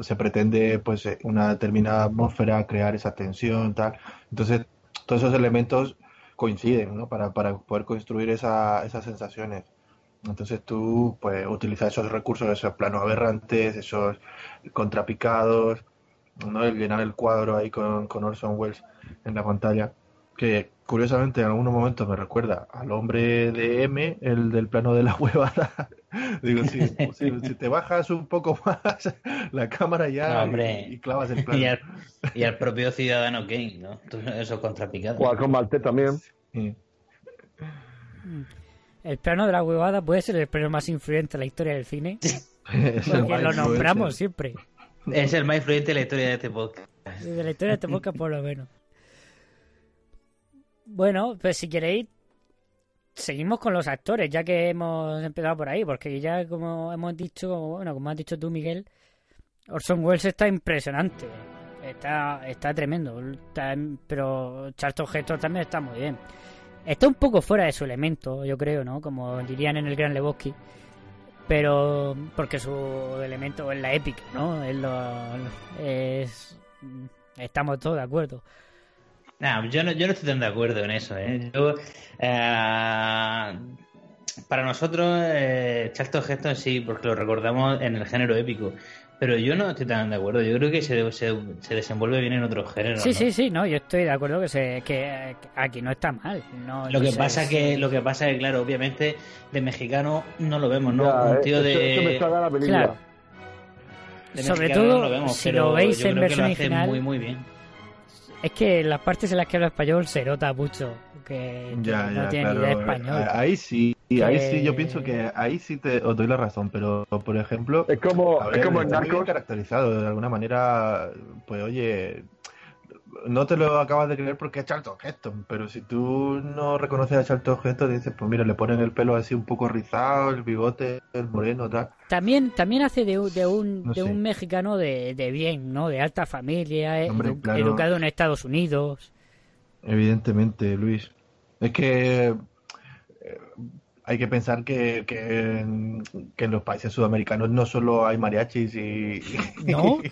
se pretende pues una determinada atmósfera crear esa tensión tal entonces todos esos elementos coinciden no para, para poder construir esa, esas sensaciones entonces tú pues utilizas esos recursos esos planos aberrantes esos contrapicados ¿no? El llenar el cuadro ahí con, con Orson Welles en la pantalla, que curiosamente en algunos momentos me recuerda al hombre de M, el del plano de la huevada. Digo, si, si, si te bajas un poco más la cámara ya No, hombre. y, y clavas el plano. Y al, y al propio Ciudadano Kane, ¿no? Eso contrapicado. Con Maltés también. Sí. El plano de la huevada puede ser el plano más influyente en la historia del cine. Porque lo nombramos siempre. Es el más influyente de la historia de este podcast. De la historia de este podcast, por lo menos. Bueno, pues si queréis, seguimos con los actores, ya que hemos empezado por ahí, porque ya como hemos dicho, bueno, como has dicho tú, Miguel, Orson Welles está impresionante. Está, está tremendo. Pero Charlton Heston también está muy bien. Está un poco fuera de su elemento, yo creo, ¿no? Como dirían en el Gran Lebowski. Pero porque su elemento es la épica, ¿no? Es lo, es, estamos todos de acuerdo. Nah, yo no, yo no estoy tan de acuerdo en eso, ¿eh? Yo, eh, para nosotros, eh, Charlton Heston sí, porque lo recordamos en el género épico. Pero yo no estoy tan de acuerdo. Yo creo que se, se, se desenvuelve bien en otros géneros. Sí, ¿no? sí, sí, no, yo estoy de acuerdo que se que aquí no está mal. No, Lo que pasa que lo que pasa que claro, obviamente de mexicano no lo vemos, ¿no? Ya, Un eh, tío de eso me la película. Claro. de Sobre todo, no lo vemos, si pero lo veis yo en creo que versión lo hace original, muy muy bien. Es que las partes en las que habla español se nota mucho que Ya, no ya, tiene ni idea de claro. español. Ahí sí, ahí Que- sí, yo pienso que ahí sí te os doy la razón, pero por ejemplo, Es como, a es ver, como en Narcos. caracterizado de alguna manera, pues oye, no te lo acabas de creer porque es Charlton Heston, pero si tú no reconoces a Charlton Heston, dices, pues mira, le ponen el pelo así un poco rizado, el bigote, el moreno, tal. También, también hace de, un- de un, No de sé. un mexicano de, de bien, ¿no? De alta familia, eh, Hombre, edu- claro. educado en Estados Unidos. Evidentemente, Luis. Es que hay que pensar que, que, en, que en los países sudamericanos no solo hay mariachis y, ¿No? y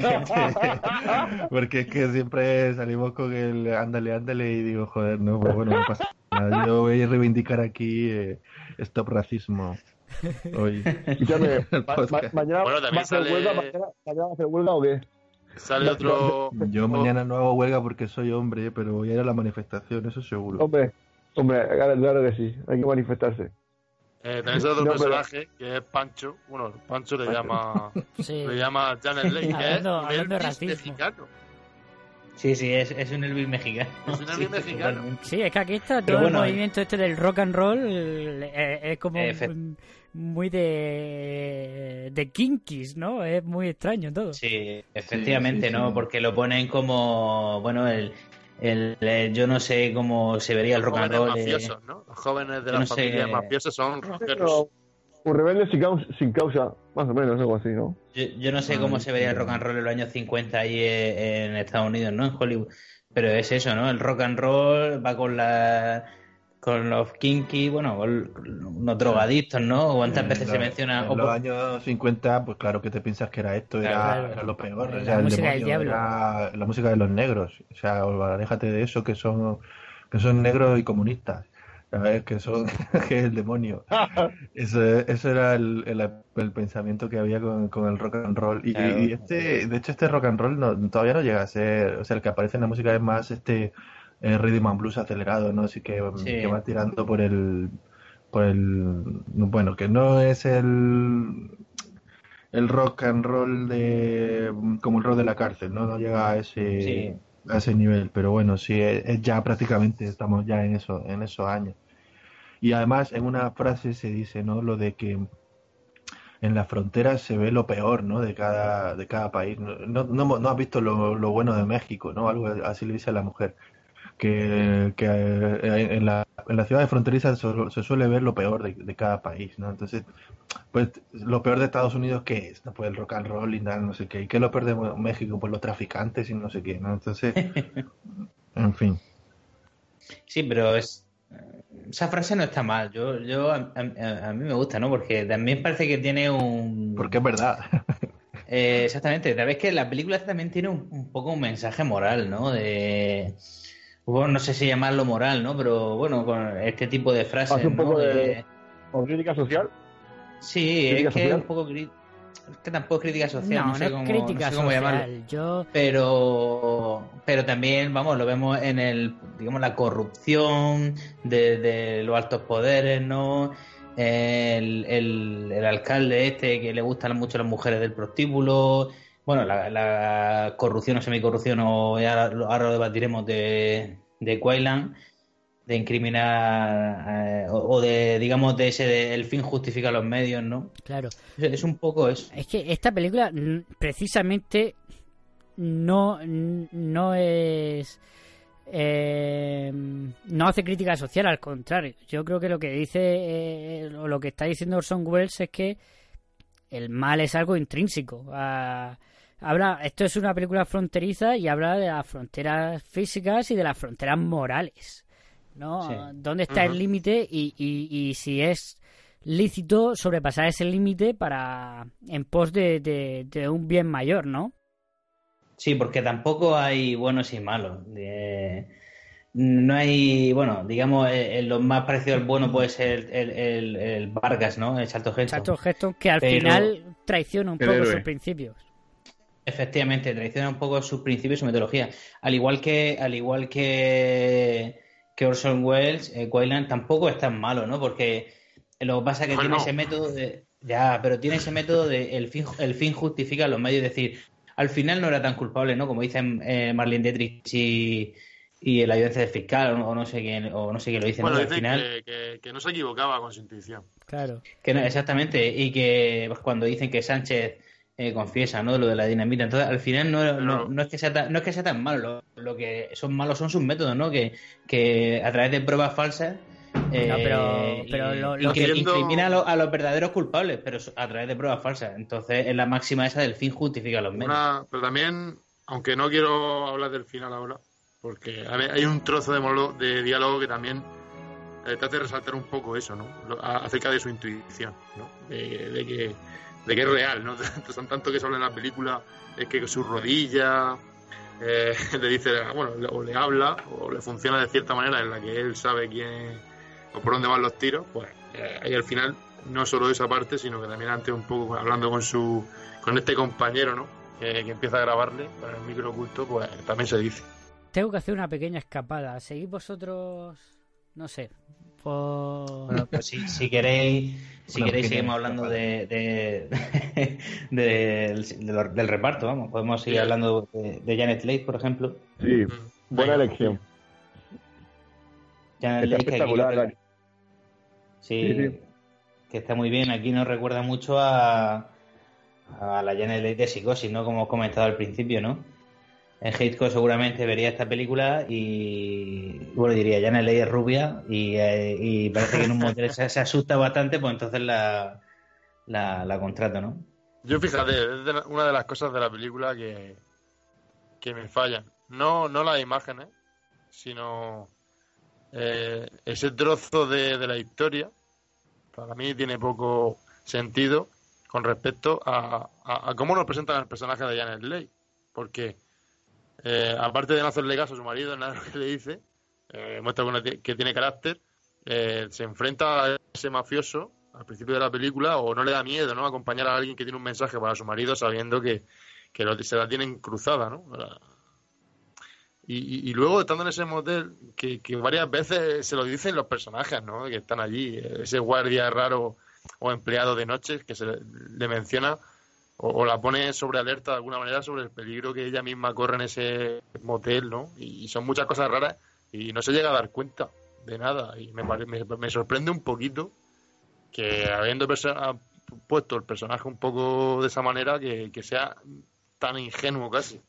gente- porque es que siempre salimos con el ándale, ándale y digo, joder, no, pues bueno, no pasa nada. Yo voy a reivindicar aquí eh, stop racismo hoy. El ma- ma- mañana Bueno, también hacer sale- huelga, mañana, mañana va a hacer huelga o qué? Sale otro. Yo mañana no hago huelga porque soy hombre, pero voy a ir a la manifestación, eso seguro. Hombre, hombre, claro, que sí, hay que manifestarse. Eh, también sale otro No, pero- personaje que es Pancho. Bueno, Pancho le llama. Sí. Le llama Janet Leigh, que es un Elvis racismo. mexicano. Sí, sí, es, es un Elvis mexicano. Es un Elvis Sí, mexicano. totalmente. Sí, es que aquí está todo bueno, el movimiento este del rock and roll eh, es como muy de de kinkies, ¿no? Es muy extraño todo. Sí, efectivamente, sí, sí. ¿no? Porque lo ponen como, bueno, el, el, el- yo no sé cómo se vería el rock and roll. eh, mafiosos, ¿no? Los jóvenes de yo las no sé- familias mafiosas son rockeros. un rebelde sin causa, sin causa, más o menos, algo así, ¿no? Yo, yo no sé cómo Ay, se vería el rock and roll en los años 50 ahí eh, en Estados Unidos, ¿no? En Hollywood. Pero es eso, ¿no? El rock and roll va con la con los kinky, bueno, unos drogadictos, ¿no? ¿Cuántas veces se la- menciona? En o los por- años 50, pues claro que te piensas que era esto, era, Claro. era lo peor. La o sea, el música del demonio, diablo. era la música de los negros. O sea, aléjate de eso, que son, que son negros y comunistas. ¿Sabes? Que son, que es el demonio. Eso, eso era el, el, el pensamiento que había con, con el rock and roll. Y, Claro. y este, de hecho, este rock and roll no, todavía no llega a ser, o sea, el que aparece en la música es más este eh, rhythm and blues acelerado, ¿no? Así que, Sí. que va tirando por el, por el, bueno, que no es el, el rock and roll de, como el rock de la cárcel, ¿no? No llega a ese, Sí. a ese nivel, pero bueno, sí, es, es ya prácticamente estamos ya en eso, en esos años. Y además en una frase se dice, ¿no? Lo de que en las fronteras se ve lo peor, ¿no? De cada, de cada país. No, no, no, no has visto lo, lo bueno de México, ¿no? Algo así le dice a la mujer. Que, que eh, en la, en las ciudades fronterizas se, se suele ver lo peor de, de cada país, ¿no? Entonces, pues lo peor de Estados Unidos, ¿qué es? No, pues el rock and roll y nada, no sé qué. ¿Y qué es lo peor de México? Pues los traficantes y no sé qué, ¿no? Entonces, en fin. Sí, pero es esa frase no está mal. Yo, yo a, a- a mí me gusta, ¿no? Porque también parece que tiene un. Porque es verdad. Eh, exactamente. Sabes que la película también tiene un, un poco un mensaje moral, ¿no? De. Bueno, no sé si llamarlo moral, ¿no? Pero bueno, con este tipo de frases. Hace un ¿no? poco de- De- ¿O crítica social? Sí, ¿Crítica es que es social? un poco. cri- Es que tampoco es crítica social, No, no, sé no es cómo, crítica no sé cómo llamarlo. social. Yo, pero pero también vamos lo vemos en el digamos la corrupción de, de los altos poderes no el, el, el alcalde este que le gustan mucho las mujeres del prostíbulo bueno la, la corrupción o semicorrupción o ya ahora, lo- ahora lo debatiremos de de Quayland de incriminar eh, o, o de digamos de ese de el fin justifica los medios no claro. es, es un poco eso Es que esta película precisamente no, no es... eh, no hace crítica social, al contrario. Yo creo que lo que dice, eh, o lo que está diciendo Orson Welles es que el mal es algo intrínseco. Ah, habla, esto es una película fronteriza y habla de las fronteras físicas y de las fronteras morales. ¿no? Sí. ¿Dónde está el límite y, y, y si es lícito sobrepasar ese límite para en pos de, de, de un bien mayor, ¿no? Sí, porque tampoco hay buenos y malos. De- No hay, bueno, digamos, eh, eh, lo más parecido al bueno puede ser el, el, el Vargas, ¿no? El Charlton Heston. Charlton Heston que al Pero- final traiciona un poco héroe. sus principios. Efectivamente, traiciona un poco sus principios y su metodología. Al igual que, al igual que, que Orson Welles, eh, tampoco es tan malo, ¿no? Porque lo que pasa es que Pues tiene ese método de, ya, pero tiene ese método de el fin, el fin justifica los medios, es decir, al final no era tan culpable, ¿no? Como dicen eh, Marlene Dietrich y, y el ayudante del fiscal, o, no sé quién, o no sé quién lo dice, Bueno, ¿no? Al dicen final, que, que- que no se equivocaba con su intuición. Claro. que no, exactamente, y que pues, cuando dicen que Sánchez eh, confiesa, ¿no? Lo de la dinamita, entonces al final no, no, no es que sea tan, no es que sea tan malo, lo, lo que son malos son sus métodos, ¿no? Que, que a través de pruebas falsas eh, No, pero- pero y- lo- lo incrimina a, lo- a los verdaderos culpables, pero a través de pruebas falsas. Entonces es la máxima esa del fin justifica los medios. Una- pero también, aunque no quiero hablar del final ahora, porque a ver, hay un trozo de, de diálogo que también eh, trata de resaltar un poco eso, ¿no? Lo- a- acerca de su intuición, ¿no? De, de que, de que es real, ¿no? Son tanto que se habla en la película, es que su rodilla eh, le dice, bueno, o le habla, o le funciona de cierta manera en la que él sabe quién o por dónde van los tiros, pues eh, ahí al final no solo esa parte, sino que también antes un poco hablando con su con este compañero, ¿no? Que empieza a grabarle con el micro oculto, pues también se dice. Tengo que hacer una pequeña escapada. ¿Seguís vosotros? No sé. Bueno, pues si, si queréis, si queréis pequeña seguimos hablando de, de- del, del- del reparto, vamos, podemos seguir hablando de, de Janet Leigh, por ejemplo. Sí, buena elección. Janet Está Leigh, que aquí espectacular. Sí, Sí, sí. que está muy bien. Aquí nos recuerda mucho a, a la Janet Leigh de Psicosis, ¿no? Como hemos comentado al principio, ¿no? En Hitchcock seguramente vería esta película y, bueno, diría, Janet Leigh es rubia y, eh, y parece que en un motel se, asusta bastante, pues entonces la, la, la contrato, ¿no? Yo fíjate, es de una de las cosas de la película que, que me fallan. No, no las imágenes, sino eh, ese trozo de, de la historia, para mí tiene poco sentido con respecto a, a- a cómo nos presentan el personaje de Janet Leigh. Porque, eh, aparte de no hacerle caso a su marido, nada que le dice, eh, muestra que, tiene carácter, eh, se enfrenta a ese mafioso al principio de la película o no le da miedo no acompañar a alguien que tiene un mensaje para su marido sabiendo que, que lo- se la tienen cruzada, ¿no? Y, y- luego estando en ese motel, que, que varias veces se lo dicen los personajes, ¿no? Que están allí, ese guardia raro o empleado de noche que se le menciona o, la pone sobre alerta de alguna manera sobre el peligro que ella misma corre en ese motel, ¿no? Y, son muchas cosas raras y no se llega a dar cuenta de nada y me, me, me sorprende un poquito que habiendo puesto el personaje un poco de esa manera que, que sea tan ingenuo casi.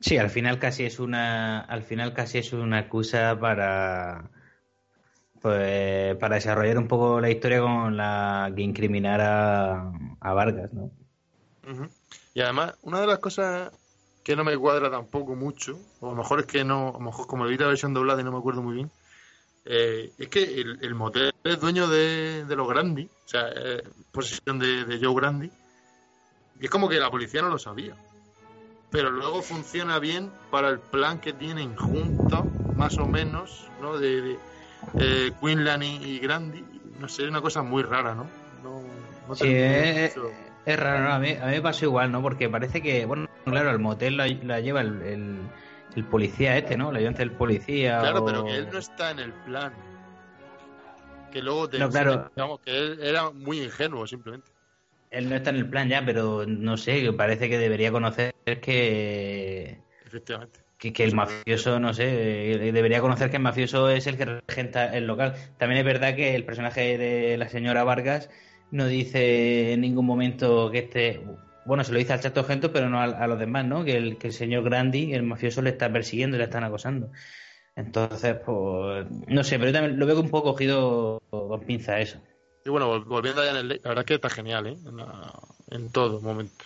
Sí, al final casi es una, al final casi es una excusa para, pues, para desarrollar un poco la historia con la que incriminara a Vargas, ¿no? Y además, una de las cosas que no me cuadra tampoco mucho, o a lo mejor es que no, a lo mejor como vi la versión doblada y no me acuerdo muy bien, eh, es que el, el motel es dueño de, de los Grandi, o sea, es posesión de, Joe Grandi, y es como que la policía no lo sabía. Pero luego funciona bien para el plan que tienen juntos, más o menos, ¿no? De eh, Quinlan y, y Grandi, no sé, una cosa muy rara, ¿no? No, no Sí, es, mucho. es raro, ¿no? A mí, a mí me pasó igual, ¿no? Porque parece que, bueno, claro, el motel la, la lleva el, el, el policía este, ¿no? La ayudante del policía. Claro, o- pero que él no está en el plan. Que luego te No, claro. digamos, que él era muy ingenuo simplemente. Él no está en el plan ya, pero no sé, parece que debería conocer que, Efectivamente. Que, que el mafioso, no sé, eh, debería conocer que el mafioso es el que regenta el local. También es verdad que el personaje de la señora Vargas no dice en ningún momento que este, bueno, se lo dice al chato Gento, pero no a, a los demás, ¿no? Que el, que el señor Grandi, el mafioso, le está persiguiendo le están acosando. Entonces, pues, no sé, pero yo también lo veo un poco cogido con pinza eso. Y bueno, vol- volviendo a Janet Leigh, la verdad que está genial, ¿eh? En, la- en todo momento.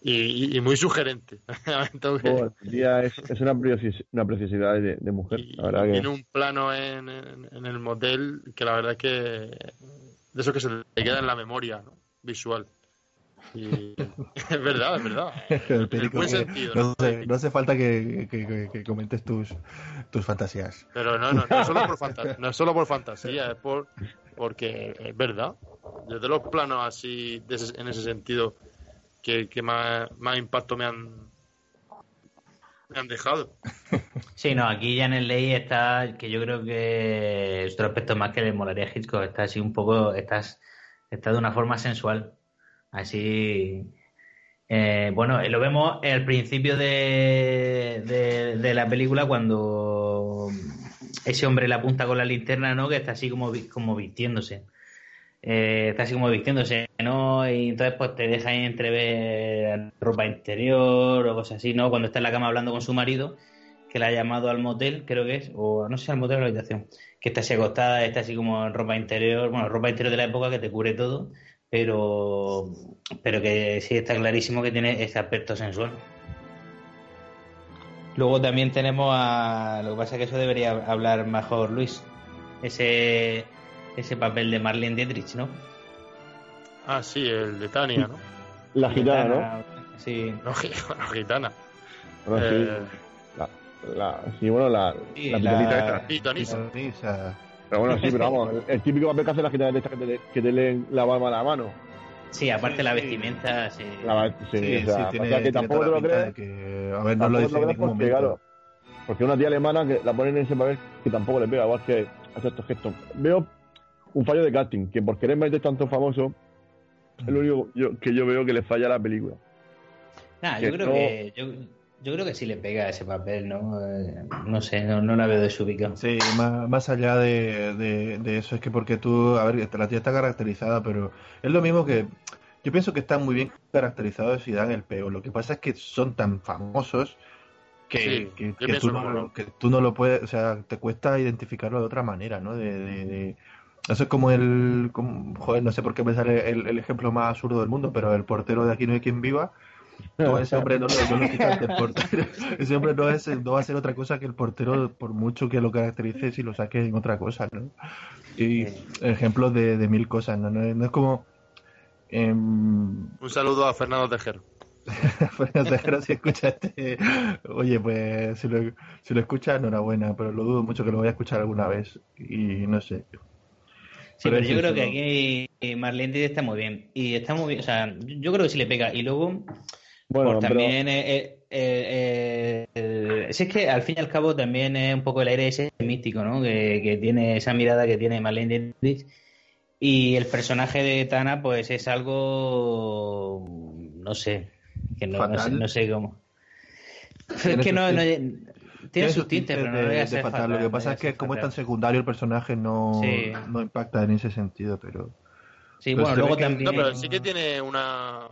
Y, y- y muy sugerente. Oh, tía, es, es una, precios- una preciosidad de, de mujer, la verdad que... Tiene un plano en, en- en el motel que la verdad es que de eso que se le queda en la memoria ¿no? visual. Y es verdad, es verdad. El En perico buen sentido. no, ¿no? hace, no hace falta que, que- que- que comentes tus, tus fantasías. Pero no, no, no es solo por fantasía, no es solo por fantasía, es por porque es verdad. Desde los planos así, de ese- en ese sentido, que, más, más impacto me han, me han dejado. Sí, no, aquí ya en el ley está, que yo creo que es otro aspecto más que le molaría a Hitchcock, está así un poco, estás, está de una forma sensual, así, eh, bueno, eh, lo vemos al principio de, de, la película cuando ese hombre le apunta con la linterna, ¿no? Que está así como, como vistiéndose. Eh, está así como vistiéndose, ¿no? Y entonces pues te deja entrever ropa interior o cosas así, ¿no? Cuando está en la cama hablando con su marido, que la ha llamado al motel, creo que es, o no sé, al motel o a la habitación, que está así acostada, está así como en ropa interior, bueno, ropa interior de la época que te cubre todo, pero, pero que sí está clarísimo que tiene ese aspecto sensual. Luego también tenemos a. Lo que pasa es que eso debería hablar mejor Luis. Ese, ese papel de Marlene Dietrich, ¿no? Ah, sí, el de Tania, ¿no? La gitana, ¿no? Sí. No, la gitana. Bueno, sí. Eh, La, la, sí, bueno, la, Sí, la esta. Pero bueno, sí, pero vamos, el, el típico papel que hace la gitana esta que te, que te leen la palma a la mano. Sí, aparte Sí, la vestimenta, sí. La- sí, Sí, o sea, sí, tiene, o sea, que tampoco te lo crees. de que, a ver, no lo dice en ningún porque, momento. claro, porque una tía alemana que la ponen en ese papel que tampoco le pega, igual que hace estos gestos. Veo un fallo de casting, que por querer meter tanto famoso, es lo único yo- que yo veo que le falla a la película. Nah, que yo creo no- que. Yo, yo creo que sí le pega ese papel, ¿no? Eh, no sé, no, no la veo desubicada. Sí, más, más allá de, de- de eso, es que porque tú, a ver, la tía está caracterizada, pero es lo mismo que. Yo pienso que están muy bien caracterizados y dan el pego. Lo que pasa es que son tan famosos que, Sí, que- tú no, como lo- no. que tú no lo puedes, o sea, te cuesta identificarlo de otra manera, ¿no? De, de- de- Eso es como el. como- joder, no sé por qué me sale el, el ejemplo más absurdo del mundo, pero el portero de Aquí no hay quien viva, No, ese hombre no, no, el portero. Ese hombre no, es, no va a ser otra cosa que el portero, por mucho que lo caracterice, si lo saque en otra cosa, ¿no? Y ejemplos de, de mil cosas, ¿no? No, es- no es como. em, Un saludo a Fernando Tejero. Fernando Tejero, si escucha este. Oye, pues si lo, si lo escucha, enhorabuena, pero lo dudo mucho que lo vaya a escuchar alguna vez. Y no sé. Sí, pero yo creo que aquí Marlene Dietrich está muy bien. Y está muy bien, o sea, yo creo que sí le pega. Y luego, Bueno, pues pero- también, eh, eh, eh, eh, si es que al fin y al cabo también es un poco el aire ese místico, ¿no? Que, que tiene esa mirada que tiene Marlene Dietrich. Y el personaje de Tana, pues es algo, no sé, que no, no sé, no sé cómo. Es que no, tiene sus tintes, pero no de, de ser fatal. fatal, Lo que no pasa es que como es tan secundario el personaje no, Sí. no impacta en ese sentido, pero... Sí, pero bueno, luego que- también... No, pero sí que tiene una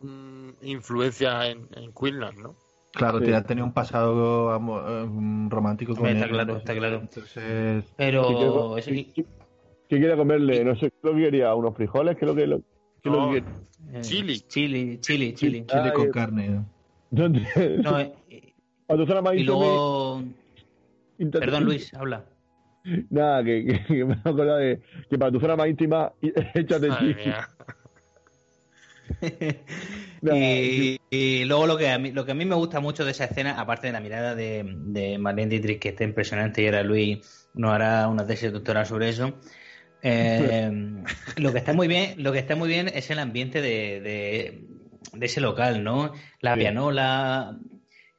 mm, influencia en, en Queenland, ¿no? Claro, Sí. te ha tenido un pasado eh, romántico con Está él, claro, ¿no? está claro. Entonces, Pero ¿Qué quiere comerle? No sé, ¿qué lo que quería? ¿Unos frijoles? ¿Qué lo que, lo, qué es lo No. que eh, Chili. Chili, chili, chili. chile Ah, con eh, carne. quiere? No, eh, A tu zona más y íntima, luego... intenta- Perdón, Luis, habla. Nada, que, que, que me he acordado de que para tu zona más íntima, échate Y, y luego lo que, a mí, lo que a mí me gusta mucho de esa escena, aparte de la mirada de, de Marlene Dietrich, que está impresionante, y ahora Luis nos hará una tesis doctoral sobre eso. eh, lo que está muy bien, lo que está muy bien es el ambiente de, de, de ese local, ¿no? La Sí. pianola,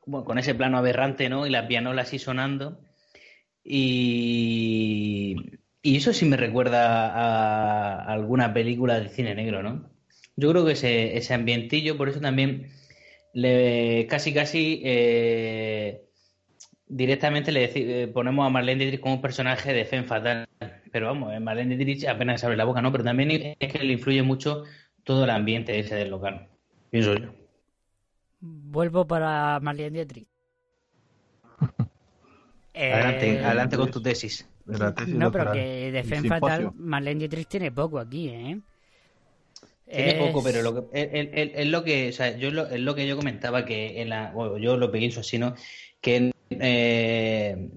bueno, con ese plano aberrante, ¿no? Y la pianola así sonando. Y, y eso sí me recuerda a alguna película de cine negro, ¿no? Yo creo que ese, ese ambientillo, por eso también le casi casi eh, directamente le eh, ponemos a Marlene Dietrich como un personaje de Femme Fatal. Pero vamos, eh, Marlene Dietrich apenas abre la boca, ¿no? Pero también es que le influye mucho todo el ambiente ese del local. Pienso yo. Vuelvo para Marlene Dietrich. Eh, Adelante, adelante con tu tesis. No, pero que de El Femme Fatal. Marlene Dietrich tiene poco aquí, ¿eh? Tiene Es- poco, pero lo que, es lo que, o sea, yo lo, es lo que yo comentaba que en la, bueno, yo lo pienso así, ¿no? Que eh,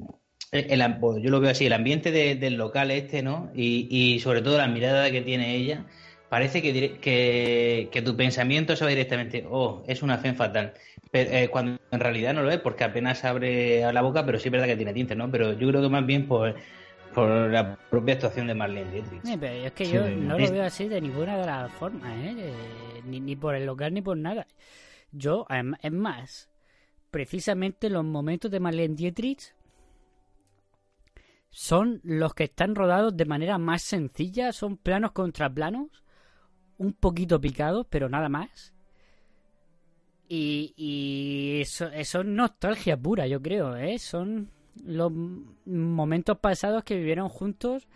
el- el- bueno, yo lo veo así, el ambiente de- del local este, ¿no? Y, y sobre todo la mirada que tiene ella, parece que, dire- que, que tu pensamiento se va directamente, oh, es una fe fatal. Pero, eh, cuando en realidad no lo es, porque apenas abre la boca, pero sí es verdad que tiene tintes, ¿no? Pero yo creo que más bien por, por la propia actuación de Marlene Dietrich. Sí, pero es que Sí. yo no Es- lo veo así de ninguna de las formas, ¿eh? Ni, ni por el local ni por nada. Yo, es más, precisamente los momentos de Marlene Dietrich son los que están rodados de manera más sencilla, son planos contra planos, un poquito picados, pero nada más. Y, y eso, eso es nostalgia pura, yo creo, ¿eh? Son los momentos pasados que vivieron juntos,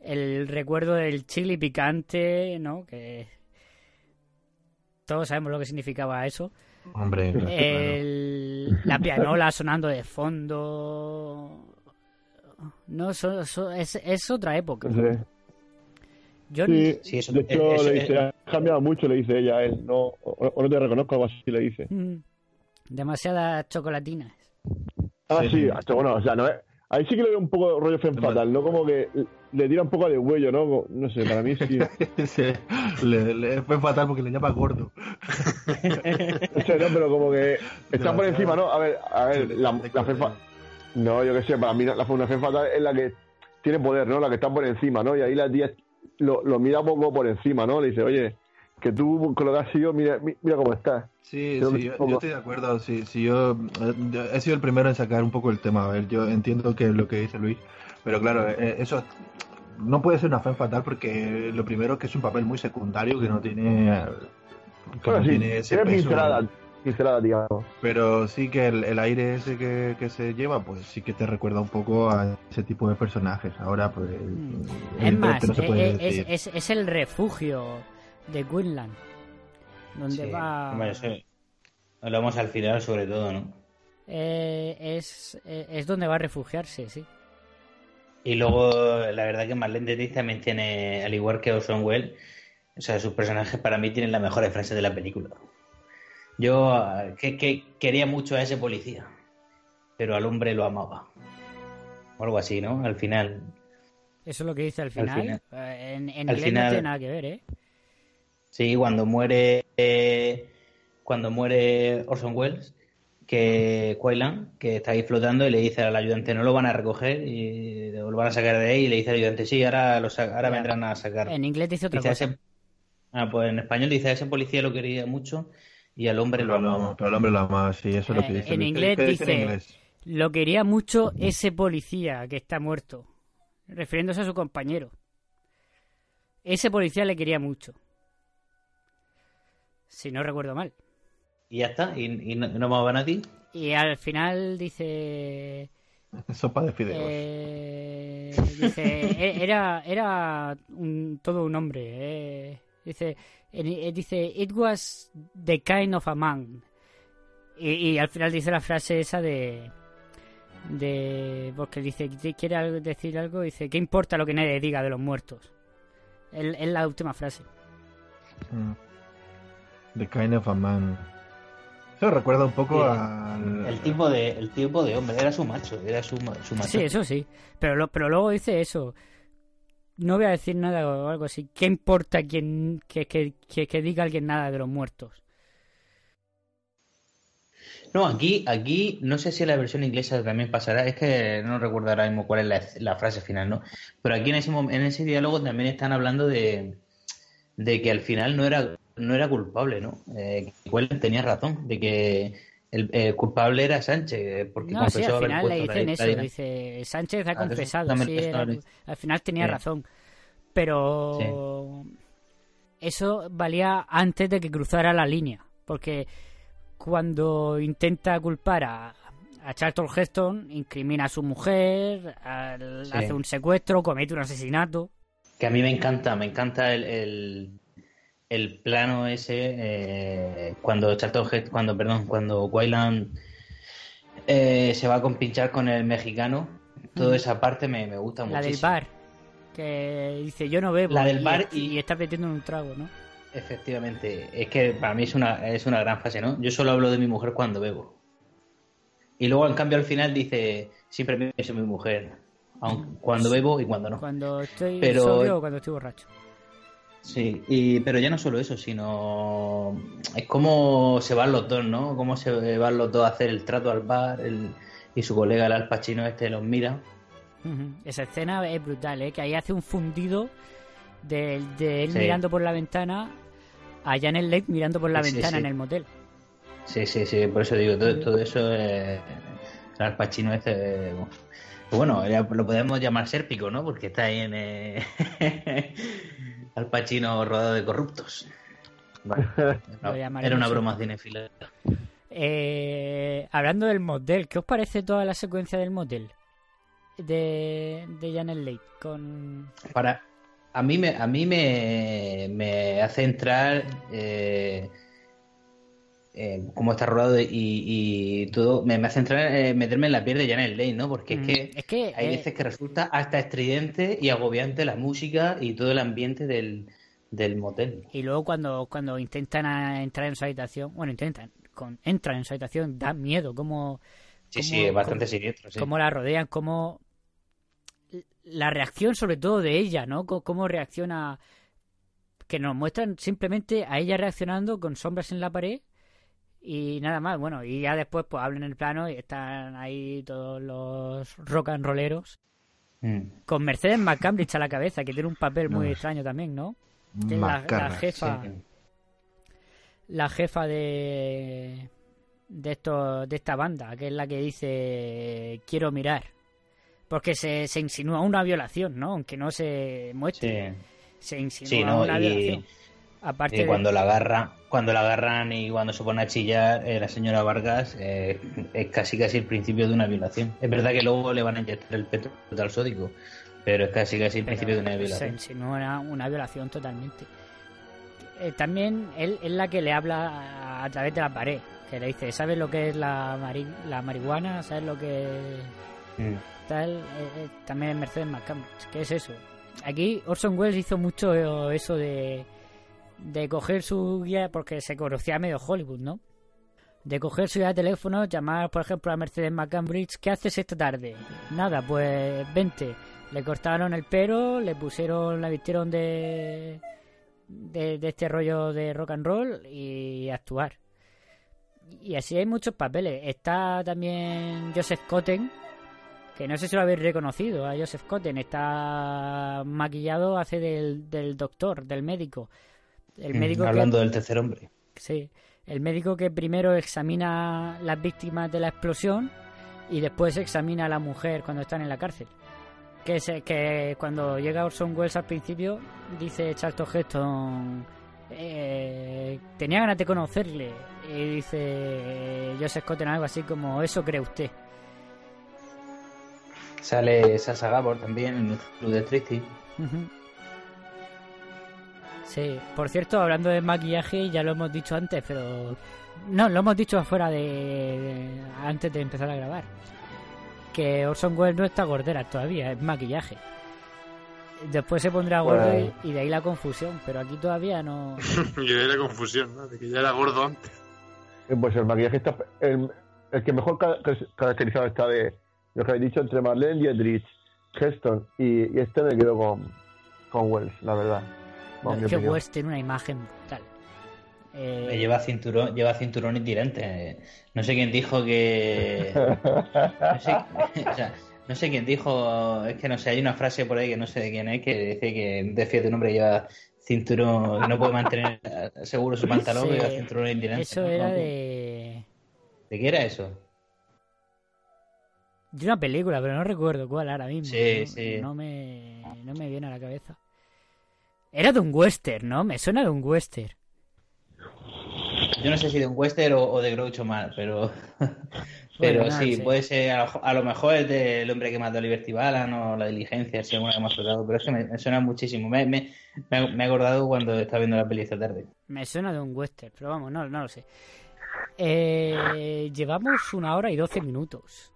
el recuerdo del chili picante, ¿no? Que todos sabemos lo que significaba eso. Hombre, claro. El- la pianola sonando de fondo. No, so- so- es, es otra época. Sí. Yo Sí, Sí, eso- de hecho eso- le dice, has cambiado mucho, le dice ella a él, no, o, o no te reconozco, algo así le dice. Mm, demasiadas chocolatinas. Ah, Sí. sí, bueno, o sea, no es, ahí sí que le veo un poco rollo femme fatal, ¿no? Como que le tira un poco de huello, ¿no? No sé, para mí sí. Se- le, le fue fatal porque le llama gordo. O sea, no, pero como que está por encima, ¿no? A ver, a ver, la, la femme fa- No, yo qué sé, para mí la, una femme fatal es la que tiene poder, ¿no? La que está por encima, ¿no? Y ahí la tía lo, lo mira un poco por encima, ¿no? Le dice, oye, que tú con lo que has sido, mira, mi- mira cómo estás. Sí, sí, yo, estoy de acuerdo. Sí, sí, yo, eh, yo he sido el primero en sacar un poco el tema. A ver, yo entiendo que lo que dice Luis, pero claro, eh, eso no puede ser una fe fatal porque lo primero es que es un papel muy secundario que no tiene, eh, que Bueno, no sí, tiene ese tiene peso. pincelada, pincelada, digamos. Pero sí que el, el aire ese que, que se lleva, pues sí que te recuerda un poco a ese tipo de personajes. Ahora, pues. Mm. Es evidentemente más, no eh, eh, es, es, es el refugio de Quinlan. Donde Sí, va. hombre, eso hablamos al final sobre todo, ¿no? eh, es, eh, es donde va a refugiarse, sí. Y luego, la verdad que Marlene Dietrich también tiene, al igual que Orson Welles, o sea, sus personajes para mí tienen las mejores frases de la película. Yo eh, que, que quería mucho a ese policía, pero al hombre lo amaba. O algo así, ¿no? Al final. Eso es lo que dice al Al final. Eh, En, en Al inglés final- no tiene nada que ver, ¿eh? Sí, cuando muere eh, cuando muere Orson Welles, que Quaylan, que está ahí flotando y le dice al ayudante no lo van a recoger y lo van a sacar de ahí y le dice al ayudante sí, ahora ahora Ya. vendrán a sacar. En inglés dice otra Dice a cosa. ese- Ah, pues en español dice a ese policía lo quería mucho y al hombre lo amaba. pero el hombre lo ama, sí, eso es lo que Eh, dice. en ¿Qué- inglés qué dice en inglés? lo quería mucho ese policía que está muerto, refiriéndose a su compañero. Ese policía le quería mucho. Si no recuerdo mal. Y ya está, y, y no, no amaba a nadie. Y al final dice Sopa de fideos. Eh, dice, "E- era, era un- todo un hombre. eh". Dice, dice, it was the kind of a man. Y, y al final dice la frase esa de, de, porque dice, quiere algo- decir algo, dice, ¿qué importa lo que nadie diga de los muertos? Es, es la última frase. Mm. The kind of a man. Eso recuerda un poco Sí. al. El tipo de el tipo de hombre, era su macho, era su, ma- su macho. Sí, eso sí. Pero, lo- pero luego dice eso. No voy a decir nada o algo así. ¿Qué importa quien, que, que, que, diga alguien nada de los muertos? No, aquí, aquí, no sé si la versión inglesa también pasará, es que no recuerdo ahora mismo cuál es la, frase final, ¿no? Pero aquí en ese, en ese diálogo también están hablando de, de que al final no era, no era culpable, ¿no? Eh, que tenía razón, de que el eh, culpable era Sánchez, porque No, sí, confesó al haber final le dicen eso. Dice, Sánchez ha Ah, confesado. sí, era- al final tenía Sí. razón. Pero eso valía antes de que cruzara la línea. Porque cuando intenta culpar a, a Charlton Heston, incrimina a su mujer, al- Sí. hace un secuestro, comete un asesinato. Que a mí me encanta, me encanta el, el, el plano ese eh, cuando Heston- cuando perdón, cuando Wayland eh, se va a compinchar con el mexicano. Toda Mm. esa parte me, me gusta La muchísimo. del bar. Que dice, yo no bebo. La del y- bar y, está metiendo en un trago, ¿no? Efectivamente, es que para mí es una, es una gran frase, ¿no? Yo solo hablo de mi mujer cuando bebo. Y luego, en cambio, al final dice, siempre pienso en mi mujer, aun cuando bebo y cuando no. Cuando estoy Pero- sobrio o cuando estoy borracho. Sí, y, pero ya no solo eso, sino es como se van los dos, ¿no? Cómo se van los dos a hacer el trato al bar el- y su colega el Al Pacino este los mira. Esa escena es brutal, ¿eh? Que ahí hace un fundido de, de él Sí. mirando por la ventana a Janet Leigh mirando por la Sí, ventana sí. en el motel. Sí, sí, sí, por eso digo, todo, todo eso es... El Al Pacino este... Bueno, lo podemos llamar sérpico, ¿no? Porque está ahí en... eh, Al Pacino rodado de corruptos. Bueno, Lo era una broma cinefila. Eh, hablando del motel, ¿qué os parece toda la secuencia del motel? De, de Janet Leigh con... Para, a mí me, a mí me, me hace entrar eh, eh, cómo está rodado y, y todo, me, me hace entrar, eh, meterme en la piel de Janet Leigh, ¿no? Porque Mm, es que es que, hay eh, veces que resulta hasta estridente y agobiante la música y todo el ambiente del, del motel. Y luego cuando, cuando intentan entrar en su habitación, bueno, intentan, con, entran en su habitación, da miedo, como... Sí, sí, es bastante cómo- siniestro, sí. cómo la rodean, cómo la reacción sobre todo de ella, ¿no? Cómo reacciona que nos muestran simplemente a ella reaccionando con sombras en la pared y nada más, bueno, y ya después pues hablan el plano y están ahí todos los rock and rolleros Mm. con Mercedes McCambridge a la cabeza, que tiene un papel muy No. extraño también, ¿no? Que la, jefa sí. la jefa de de esto de esta banda que es la que dice quiero mirar porque se, se insinúa una violación no aunque no se muestre Sí. se insinúa Sí, ¿no? una Y- violación aparte Y de- cuando la agarran, cuando la agarran y cuando se pone a chillar eh, la señora Vargas, eh, es casi casi el principio de una violación. Es verdad que luego le van a inyectar el petróleo sódico, pero es casi casi el principio de una se violación. insinúa una, una violación totalmente Eh, también él es la que le habla a, a través de la pared que le dice sabes lo que es la mari- la marihuana sabes lo que Mm. tal, eh, eh, también es Mercedes McCambridge. ¿Qué es eso? Aquí Orson Welles hizo mucho eso de, de coger su guía porque se conocía medio Hollywood, ¿no? de coger su de teléfono, llamar, por ejemplo, a Mercedes McCambridge, ¿qué haces esta tarde? Nada, pues vente. Le cortaron el pelo, le pusieron, la vistieron de, de, de este rollo de rock and roll y actuar. Y así hay muchos papeles. Está también Joseph Cotten, que no sé si lo habéis reconocido a Joseph Cotten. Está maquillado, hace del, del doctor, del médico. El médico Mm, Hablando que, del tercer hombre. Sí, el médico que primero examina las víctimas de la explosión y después examina a la mujer cuando están en la cárcel. Que, es, que cuando llega Orson Welles al principio, dice Charlton Heston, eh, tenía ganas de conocerle. Y dice Joseph Cotten algo así como, eso cree usted. Sale Sasa Gabor también en el club de Trixie. Ujú. Sí, por cierto, hablando de maquillaje, ya lo hemos dicho antes, pero. No, lo hemos dicho afuera de. de- antes de empezar a grabar. Que Orson Welles no está gordera todavía, es maquillaje. Después se pondrá gordo Bueno. y, y de ahí la confusión, pero aquí todavía no. y de ahí la confusión, ¿no? De que ya era gordo antes. Eh, Pues el maquillaje está. El, el que mejor ca- ca- caracterizado está de lo que habéis dicho entre Marlene Dietrich, Heston y, y este me quedo con, con Wells, la verdad. Es que. Welles tiene una imagen brutal. Eh, Lleva cinturón, lleva cinturón y tirante. No sé quién dijo que. No sé, o sea, no sé quién dijo. Es que no sé, hay una frase por ahí que no sé de quién es que dice que defiende un hombre que lleva cinturón, no puede mantener seguro su pantalón, sí, lleva cinturón y tirante. eso era de. ¿De qué era eso? De una película, pero no recuerdo cuál ahora mismo. Sí, no, sí. No me, no me viene a la cabeza. Era de un western, ¿no? Me suena de un western. Yo no sé si de un western o, o de Groucho Marx, pero. Pero Bueno, sí, puede ser, a lo, a lo mejor es del hombre que mató a Liberty Balance o la diligencia, si alguna que hemos tratado, pero es que me, me suena muchísimo. Me, me, me he acordado cuando estaba viendo la peli esta tarde. Me suena de un western, pero vamos, no, no lo sé. Eh, llevamos una hora y doce minutos.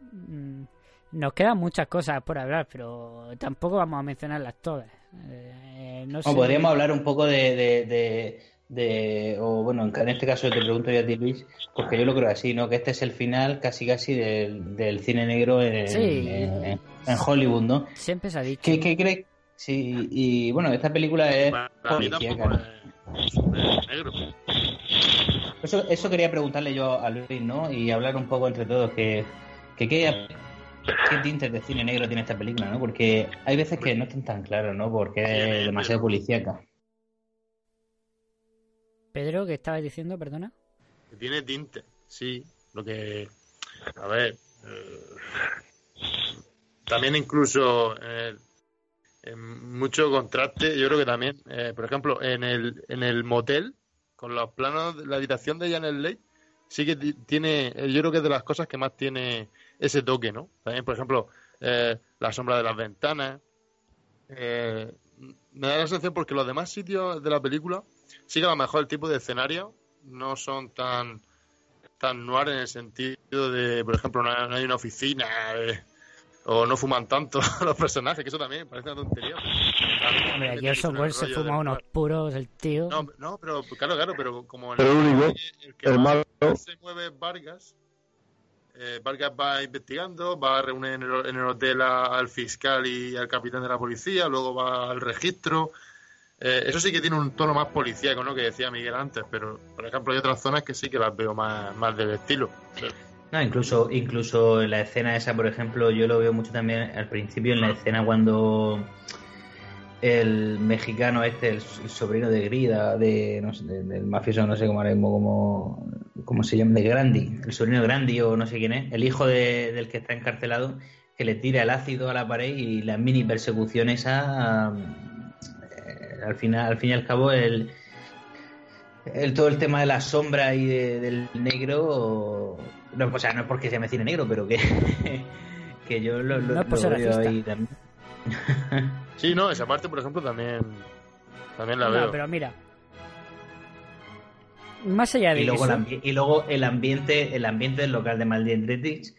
Mm, Nos quedan muchas cosas por hablar, pero tampoco vamos a mencionarlas todas. Eh, no sé. podríamos hablar un poco de, de, de, de- o bueno, en este caso te pregunto yo a ti, Luis, porque yo lo creo así, ¿no? Que este es el final casi casi del, del cine negro en, Sí. en, en Hollywood, ¿no? Siempre se ha dicho. ¿Qué, qué crees? Sí, y bueno, esta película es policíaca. Eso, eso quería preguntarle yo a Luis, ¿no? Y hablar un poco entre todos, que, que qué, qué tintes de cine negro tiene esta película, ¿no? Porque hay veces que no están tan claros, ¿no? Porque es demasiado policíaca. Pedro, ¿qué estabas diciendo? Perdona. Que tiene tinte, sí. Lo que. A ver. eh, también incluso. eh, en mucho contraste, yo creo que también. eh, por ejemplo, en el, en el motel, con los planos de la habitación de Janet Leigh, sí que ti- tiene. Yo creo que es de las cosas que más tiene ese toque, ¿no? También, por ejemplo, eh, la sombra de las ventanas. eh, me da la sensación porque los demás sitios de la película sí que a lo mejor el tipo de escenario no son tan tan noir en el sentido de, por ejemplo, no hay, no hay una oficina eh, o no fuman tanto los personajes, que eso también parece una tontería. Hombre, el Welles se fuma unos puros, el tío. No, no, pero claro, claro, pero como Pero el único, el que el malo. se mueve Vargas. Eh, Vargas va investigando, va a reunir en el, en el hotel a- al fiscal y al capitán de la policía, luego va al registro. Eh, eso sí que tiene un tono más policíaco, ¿no? Que decía Miguel antes, pero por ejemplo hay otras zonas que sí que las veo más, más del estilo. No, incluso, incluso en la escena esa, por ejemplo, yo lo veo mucho también al principio en la escena cuando el mexicano este, el, sobrino de Grida, de, no sé, de- del mafioso, no sé cómo, se llama, de Grandi, el sobrino de Grandi o no sé quién es, el hijo de- del que está encarcelado, que le tira el ácido a la pared y la mini persecución esa, eh, al final, al fin y al cabo, el, el todo el tema de la sombra y de- del negro no, o sea no es porque se me cine negro pero que que yo lo, lo, No lo veo ahí también Sí, no, esa parte, por ejemplo, también, también la No, veo. pero mira. Más allá de y luego, eso. el y luego el ambiente el ambiente del local de Maldendretix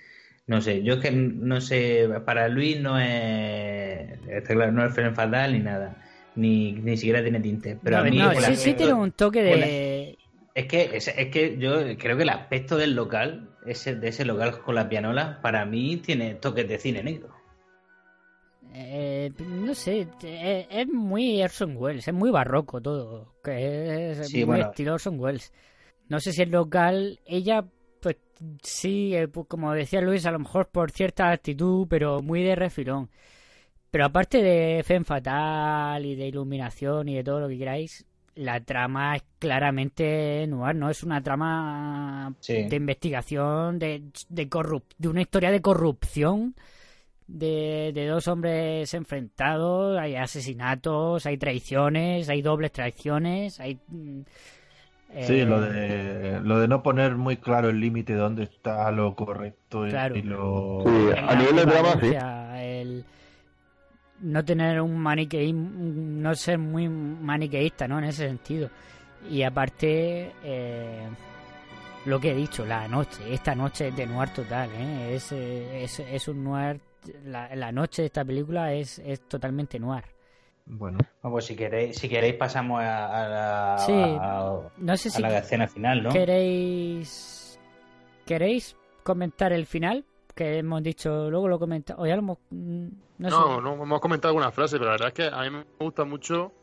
no sé yo es que no sé para Luis no es está claro, no es Fren fatal ni nada ni, ni siquiera tiene tinte pero No, a mí no, sí, sí tiene un toque de. Es que, es, es que yo creo que el aspecto del local, ese, de ese local con la pianola, para mí tiene toques de cine negro. Eh, no sé, eh, es muy Orson Welles, es muy barroco todo, que es Sí, muy bueno. estilo Orson Welles. No sé si el local, ella, pues sí, eh, pues, como decía Luis, a lo mejor por cierta actitud, pero muy de refilón. Pero aparte de Femme Fatal y de iluminación y de todo lo que queráis, la trama es claramente noir, ¿no? Es una trama Sí. de investigación, de, de, corrup- de una historia de corrupción de, de dos hombres enfrentados, hay asesinatos, hay traiciones, hay dobles traiciones, hay... mm, Sí, eh, lo de, lo de no poner muy claro el límite de dónde está lo correcto y, Claro. y lo... Sí, a nivel de drama, sí. el no tener un maniqueísmo, no ser muy maniqueísta, ¿no? En ese sentido. Y aparte, eh, lo que he dicho, la noche, esta noche es de noir total, ¿eh? Es, eh, es, es un noir, la, la noche de esta película es, es totalmente noir. Bueno, pues si queréis, si queréis pasamos a, a la, Sí, a, no sé a si la escena final, ¿no? queréis queréis comentar el final que hemos dicho luego lo comenta o ya lo hemos mm, no, No, sé. no, hemos comentado alguna frase, pero la verdad es que a mí me gusta mucho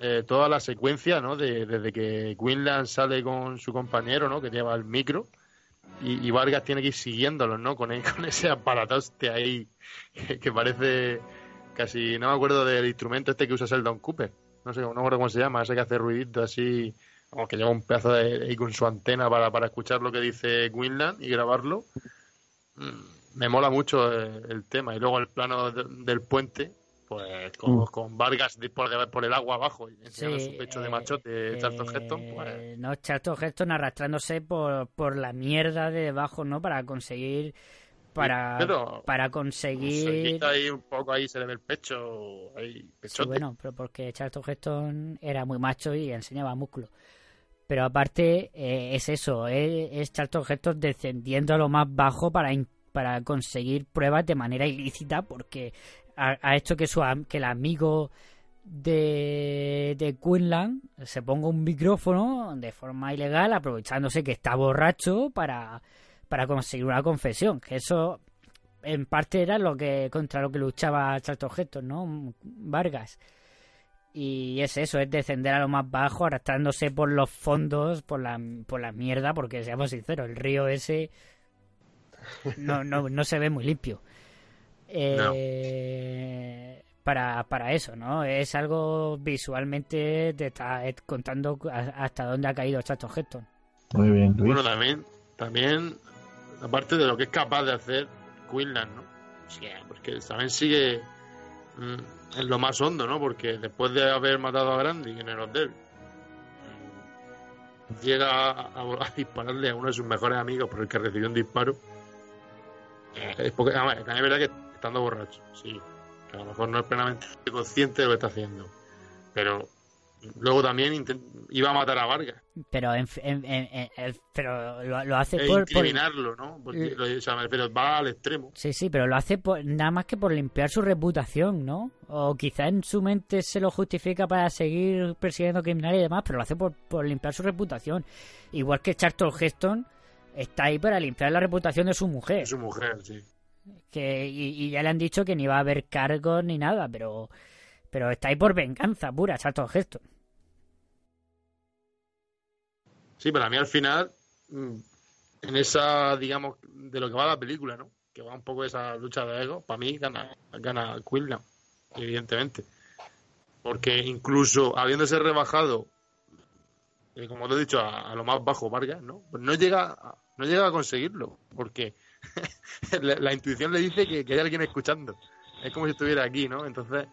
eh, toda la secuencia, ¿no? De, desde que Quinlan sale con su compañero, ¿no? Que lleva el micro y, Vargas tiene que ir siguiéndolos, ¿no? Con, con ese aparatoste ahí que, parece casi, no me acuerdo del instrumento este que usa Sheldon Cooper, no sé, no me acuerdo cómo se llama, ese que hace ruidito así, como que lleva un pedazo de ahí con su antena para, para escuchar lo que dice Quinlan y grabarlo. Mm, me mola mucho eh, el tema. Y luego el plano de- del puente, pues con, con Vargas de- por, por el agua abajo, y enseñando Sí, su pecho de eh, machote de Charlton Eh, Heston, pues no Charlton Heston arrastrándose por, por la mierda de debajo no para conseguir para pero- para se conseguir ahí un poco, ahí se le ve el pecho, ahí, Sí, pechote. bueno, pero porque Charlton Heston era muy macho y enseñaba músculo. Pero aparte eh, es eso, es, es Charlton Heston descendiendo a lo más bajo para, para conseguir pruebas de manera ilícita porque ha, hecho que, su, que el amigo de, de se ponga un micrófono de forma ilegal aprovechándose que está borracho para, para conseguir una confesión. Que eso en parte era lo que contra lo que luchaba Charlton Heston, ¿no? Vargas. Y es eso, es descender a lo más bajo, arrastrándose por los fondos, por la, por la mierda, porque seamos sinceros, el río ese no, no, no se ve muy limpio. Eh, para, para eso, ¿no? Es algo visualmente te está eh, contando a- hasta dónde ha caído Charlton Heston. muy bien, Luis. Bueno, también, también, aparte de lo que es capaz de hacer Quinlan, ¿no? O sea, porque también sigue mm, en lo más hondo, ¿no? Porque después de haber matado a Grandi en el hotel, mm, llega a, a- a dispararle a uno de sus mejores amigos por el que recibió un disparo. Eh, es porque, a ver, también es verdad que estando borracho, sí. Que a lo mejor no es plenamente consciente de lo que está haciendo. Pero luego también iba a matar a Vargas. Pero, en, en- pero lo, lo hace e por, por- incriminarlo, ¿no? Porque, lo- o sea, refiero, va al extremo. Sí, sí, pero lo hace por- nada más que por limpiar su reputación, ¿no? O quizá en su mente se lo justifica para seguir persiguiendo criminales y demás, pero lo hace por, por limpiar su reputación. Igual que Charlton Heston está ahí para limpiar la reputación de su mujer. Su mujer, sí. Que, y, ya le han dicho que ni va a haber cargos ni nada, pero, pero está ahí por venganza pura, Charlton Heston. Sí, pero a mí al final, mm, en esa, digamos, de lo que va la película, ¿no? Que va un poco esa lucha de ego, para mí gana, gana Quinlan, evidentemente. Porque incluso habiéndose rebajado, eh, como te he dicho, a, lo más bajo Vargas, ¿no? Pues no llega, no llega a conseguirlo, porque la, la intuición le dice que, que hay alguien escuchando. Es como si estuviera aquí, ¿no? Entonces,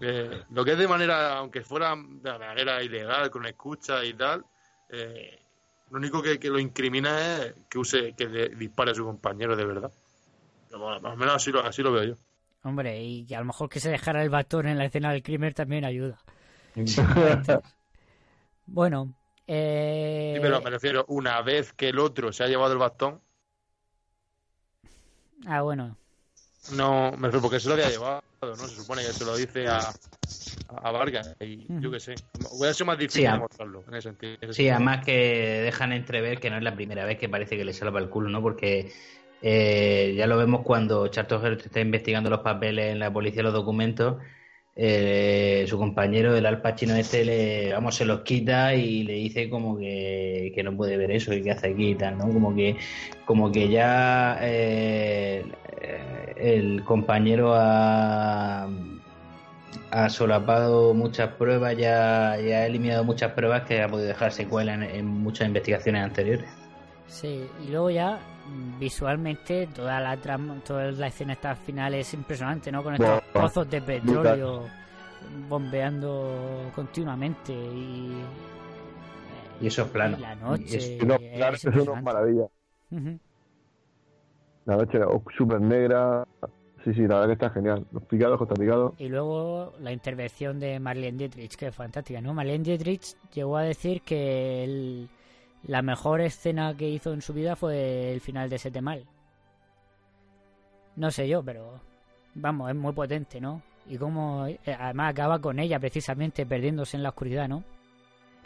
eh, lo que es de manera, aunque fuera de manera ilegal, con escucha y tal, eh, lo único que, que lo incrimina es que use, que le dispare a su compañero de verdad. Bueno, al menos así lo, así lo veo yo. Hombre, y que a lo mejor que se dejara el bastón en la escena del crimen también ayuda. Bueno, eh... Sí, pero me refiero, una vez que el otro se ha llevado el bastón, Ah, bueno. no, me refiero porque se lo había llevado, ¿no? Se supone que se lo dice a, a Vargas. Y yo qué sé. Voy a ser más difícil Sí, a- mostrarlo en ese sentido. en ese Sí, sentido. además que dejan entrever que no es la primera vez que parece que le salva el culo, ¿no? Porque eh, ya lo vemos cuando Charlton Heston está investigando los papeles en la policía, los documentos. Eh, su compañero, el Al Pacino este, le, vamos, se los quita y le dice como que, que no puede ver eso y que hace aquí y tal, ¿no? Como que, como que ya eh, el compañero ha, ha solapado muchas pruebas, ya, ha eliminado muchas pruebas que ha podido dejar secuelas en, en muchas investigaciones anteriores. Sí, y luego ya mm, visualmente toda la trama, toda la escena esta final es impresionante, ¿no? Con estos pozos de petróleo bombeando continuamente y, Y esos planos. y la noche. Es planos son impresionante. una maravilla. La noche súper negra. Sí, sí, la verdad que está genial. Los picados contra picados. Y luego la intervención de Marlene Dietrich, que es fantástica, ¿no? Marlene Dietrich llegó a decir que el- la mejor escena que hizo en su vida fue el final de Sete Mal. No sé yo, pero vamos, es muy potente, ¿no? Y como eh, además acaba con ella precisamente perdiéndose en la oscuridad, ¿no?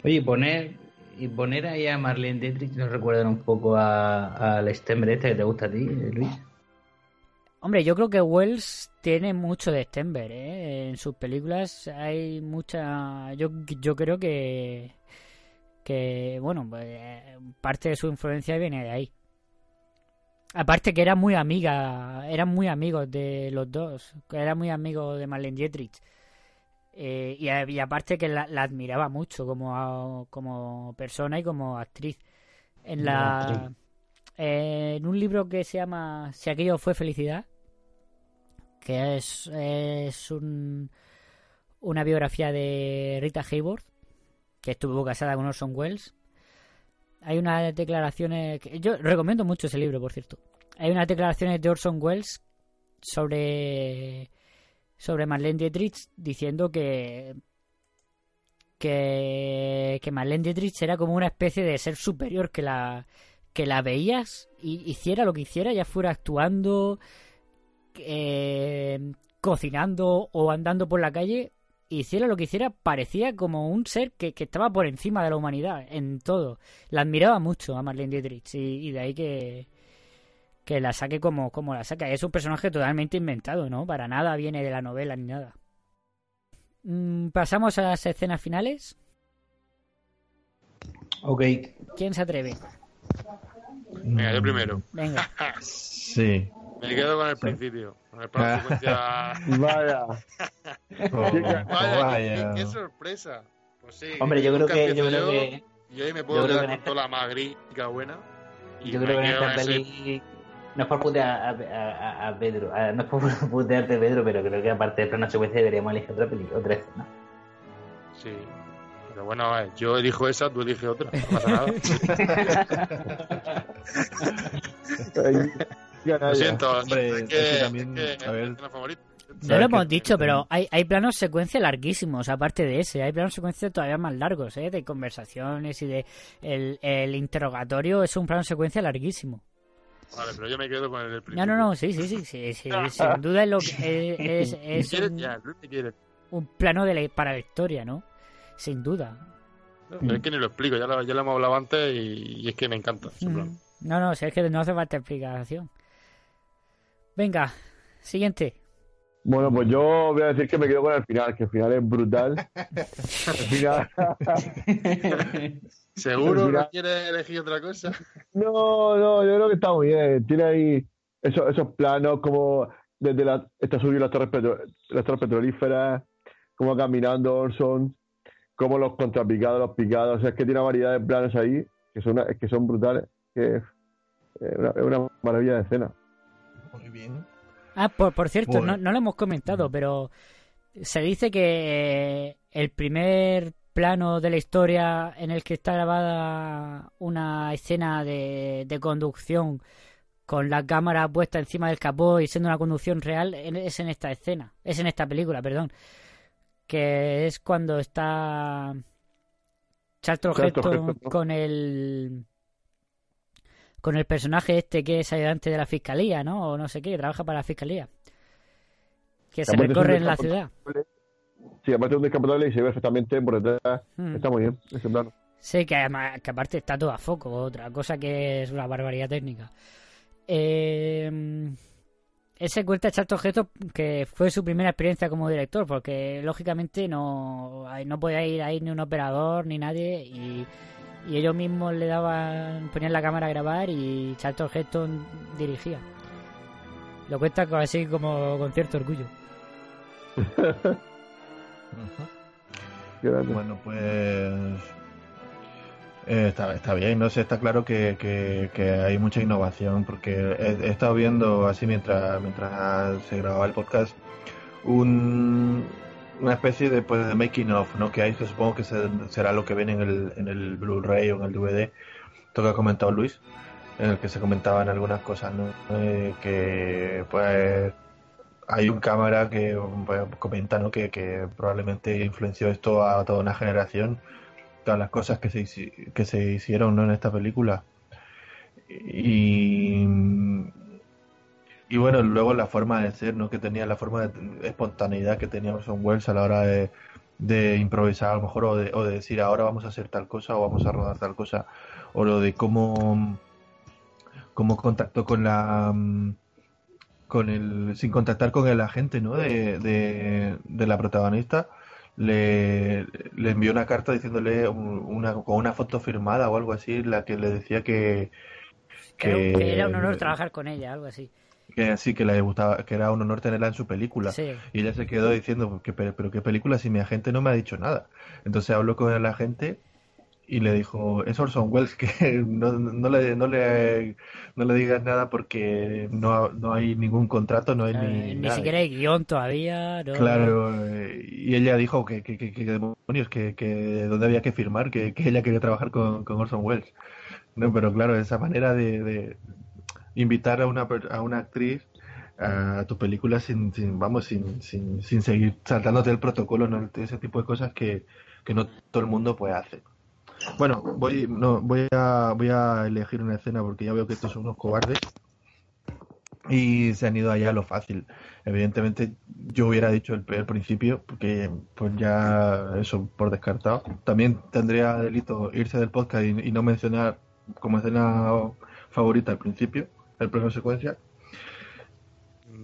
Oye, y poner, y poner ahí a Marlene Dietrich nos recuerdan un poco a- al Stemmer este que te gusta a ti, eh, Luis. Hombre, yo creo que Wells tiene mucho de Stenberg, ¿eh? En sus películas hay mucha... Yo, yo creo que... Que, bueno, pues, eh, parte de su influencia viene de ahí. Aparte que era muy amiga, eran muy amigos de los dos. Era muy amigo de Marlene Dietrich. Eh, y, a- y aparte que la, la admiraba mucho como, a- como persona y como actriz. En la... eh, en un libro que se llama Si aquello fue felicidad, que es, es un, una biografía de Rita Hayworth, que estuvo casada con Orson Welles. Hay unas declaraciones. Que, yo recomiendo mucho ese libro, por cierto. Hay unas declaraciones de Orson Welles sobre. sobre Marlene Dietrich diciendo que. que. Marlene Dietrich era como una especie de ser superior que la. que la veías y hiciera lo que hiciera, ya fuera actuando, eh, cocinando o andando por la calle, hiciera lo que hiciera, parecía como un ser que, que estaba por encima de la humanidad en todo. La admiraba mucho a Marlene Dietrich y, y de ahí que, que la saque como, como la saca. Es un personaje totalmente inventado, ¿no? Para nada viene de la novela ni nada. Mm, Pasamos a las escenas finales. Ok. ¿Quién se atreve? Venga, yo primero. Venga. Sí. Me quedo con el principio. Con el plano secuencia. Vaya. Oh, Vaya, vaya. Qué, qué sorpresa. Pues sí, Hombre, yo creo que- yo creo que- Y ahí me puedo yo creo quedar con toda la magrífica buena. Y Yo creo que en esta peli no es por putear a, a- a Pedro, a- no es por putearte Pedro, pero creo que aparte de plano secuencia deberíamos elegir otra peli, otra escena. Sí. Pero bueno, a ver, yo elijo esa, tú eliges otra. No pasa nada. Lo siento, Hombre, es es que, que también, es que a ver. es mi escena favorita. No lo hemos dicho, pero hay, hay planos secuencia larguísimos, aparte de ese. Hay planos secuencia todavía más largos, ¿eh? De conversaciones y de... El, el interrogatorio es un plano secuencia larguísimo. Vale, pero yo me quedo con el No, no, no, sí, sí, sí, sí, sí, sin duda es, lo que, es, es- es ¿Quieres? un, un plano de la- para la historia, ¿no? Sin duda. No, es que ni lo explico, ya lo, ya lo hemos hablado antes y, y es que me encanta ese. Mm. No, no, si es que no hace falta explicación. Venga, siguiente. Bueno, pues yo voy a decir que me quedo con el final, que el final es brutal. El final... ¿Seguro El final- no quieres elegir otra cosa? No, no, yo creo que está muy bien. Tiene ahí esos, esos planos como desde la, está subiendo las torres, petro- las torres petrolíferas, como caminando Orson, como los contrapicados, los picados. O sea, es que tiene una variedad de planos ahí que son, que son brutales. Que es una, es una maravilla de escena. Muy bien. Ah, por, por cierto, Bueno. no, no lo hemos comentado, pero se dice que el primer plano de la historia en el que está grabada una escena de, de conducción con la cámara puesta encima del capó y siendo una conducción real es en esta escena, es en esta película, perdón, que es cuando está Charlton Heston con el con el personaje este que es ayudante de la fiscalía, ¿no? O no sé qué, que trabaja para la fiscalía. Que se recorre en la ciudad. Sí, aparte de un descapotable y se ve perfectamente por detrás. Hmm. Está muy bien, ese plano. Sí, que, además, que aparte está todo a foco, otra cosa que es una barbaridad técnica. Eh, él se cuenta Charlton Heston que fue su primera experiencia como director, porque lógicamente no, no podía ir ahí ni un operador ni nadie y, y ellos mismos le daban, ponían la cámara a grabar y Charlton Heston dirigía. Lo cuenta así como con cierto orgullo. Bueno, pues eh, está, está bien, no sé, está claro que, que, que hay mucha innovación porque he, he estado viendo así mientras mientras se grababa el podcast un, una especie de, pues, de making of, ¿no? Que hay que supongo que se- será lo que viene en el, en el Blu-ray o en el DVD, esto que ha comentado Luis, en el que se comentaban algunas cosas, ¿no? Eh, que pues hay un cámara que pues, comenta ¿no? que, que probablemente influenció esto a toda una generación, todas las cosas que se, que se hicieron ¿no? en esta película. Y, y bueno, luego la forma de ser, ¿no? que tenía la forma de espontaneidad que tenía Orson Welles a la hora de, de improvisar a lo mejor o de, o de decir ahora vamos a hacer tal cosa o vamos a rodar tal cosa o lo de cómo, cómo contactó con la con el sin contactar con el agente ¿no? de, de, de la protagonista le, le envió una carta diciéndole un- una con una foto firmada o algo así en la que le decía que Que, que era un honor trabajar con ella, algo así. Que sí que le gustaba que era un honor tenerla en su película Sí. y ella se quedó diciendo que pero, pero qué película si mi agente no me ha dicho nada entonces habló con el agente y le dijo es Orson Welles que no, no le no le no le digas nada porque no, no hay ningún contrato no hay Eh, ni ni nada. siquiera hay guion todavía. no- Claro, eh, y ella dijo que, que, que, que demonios, que, que dónde había que firmar, que, que ella quería trabajar con, con Orson Welles. No, pero claro, esa manera de, de invitar a una, a una actriz a tu película sin, sin vamos, sin, sin, sin seguir saltándote el protocolo, ¿no? ese tipo de cosas que, que no todo el mundo pues hace. Bueno, voy, no, voy a, voy a elegir una escena porque ya veo que estos son unos cobardes y se han ido allá a lo fácil. Evidentemente, yo hubiera dicho el, el principio, porque pues ya eso por descartado. También tendría delito irse del podcast y no mencionar como escena favorita al principio, el plano secuencia.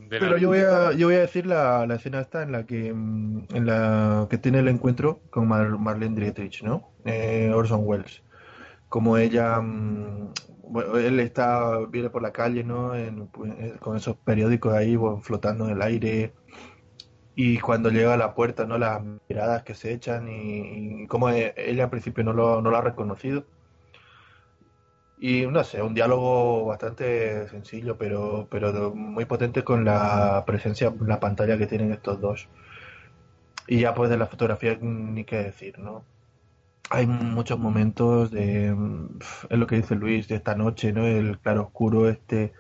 De Pero yo voy a, yo voy a decir la, la escena esta en la que mm, en la que tiene el encuentro con Mar- Marlene Dietrich, ¿no? Eh, Orson Welles. Como ella, mm, bueno, él está, viene por la calle, ¿no? En- pues, eh, con esos periódicos ahí bueno, flotando en el aire. Y cuando llega a la puerta, ¿no? Las miradas que se echan y, y como e- ella al principio no lo, no lo ha reconocido. Y no sé, un diálogo bastante sencillo, pero, pero muy potente con la presencia en la pantalla que tienen estos dos. Y ya pues de la fotografía ni qué decir, ¿no? Hay muchos momentos de, es lo que dice Luis, de esta noche, ¿no? El claro oscuro, este,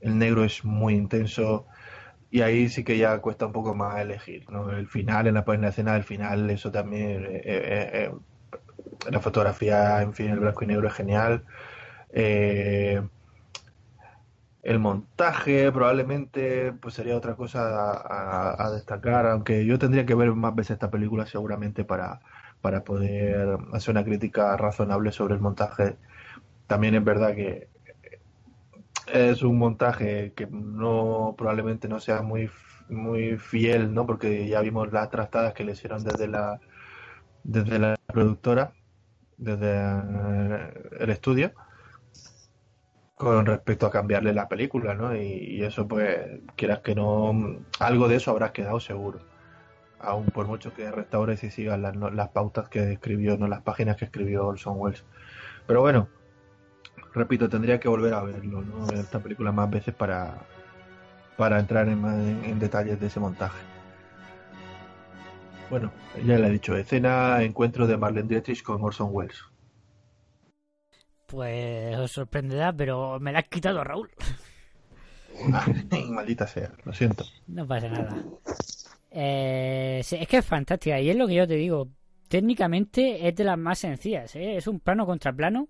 el negro es muy intenso. Y ahí sí que ya cuesta un poco más elegir, ¿no? El final, en la, en la escena del final, eso también, eh, eh, eh, la fotografía, en fin, el blanco y negro es genial. Eh, el montaje probablemente pues sería otra cosa a, a- destacar, aunque yo tendría que ver más veces esta película seguramente para, para poder hacer una crítica razonable sobre el montaje. También es verdad que es un montaje que no probablemente no sea muy muy fiel, ¿no? Porque ya vimos las trastadas que le hicieron desde la desde la productora, desde eh, el estudio con respecto a cambiarle la película, ¿no? Y, y eso, pues, quieras que no, algo de eso habrás quedado seguro. Aún por mucho que restaures y sigas las, las pautas que escribió, no las páginas que escribió Orson Welles. Pero bueno, repito, tendría que volver a verlo, ¿no? Ver esta película más veces para, para entrar en, en- en detalles de ese montaje. Bueno, ya le he dicho, escena, encuentro de Marlene Dietrich con Orson Welles. Pues os sorprenderá, pero me la has quitado, Raúl. Maldita sea, lo siento. No pasa nada. Eh, es que es fantástica y es lo que yo te digo. Técnicamente es de las más sencillas. ¿eh? Es un plano contra plano.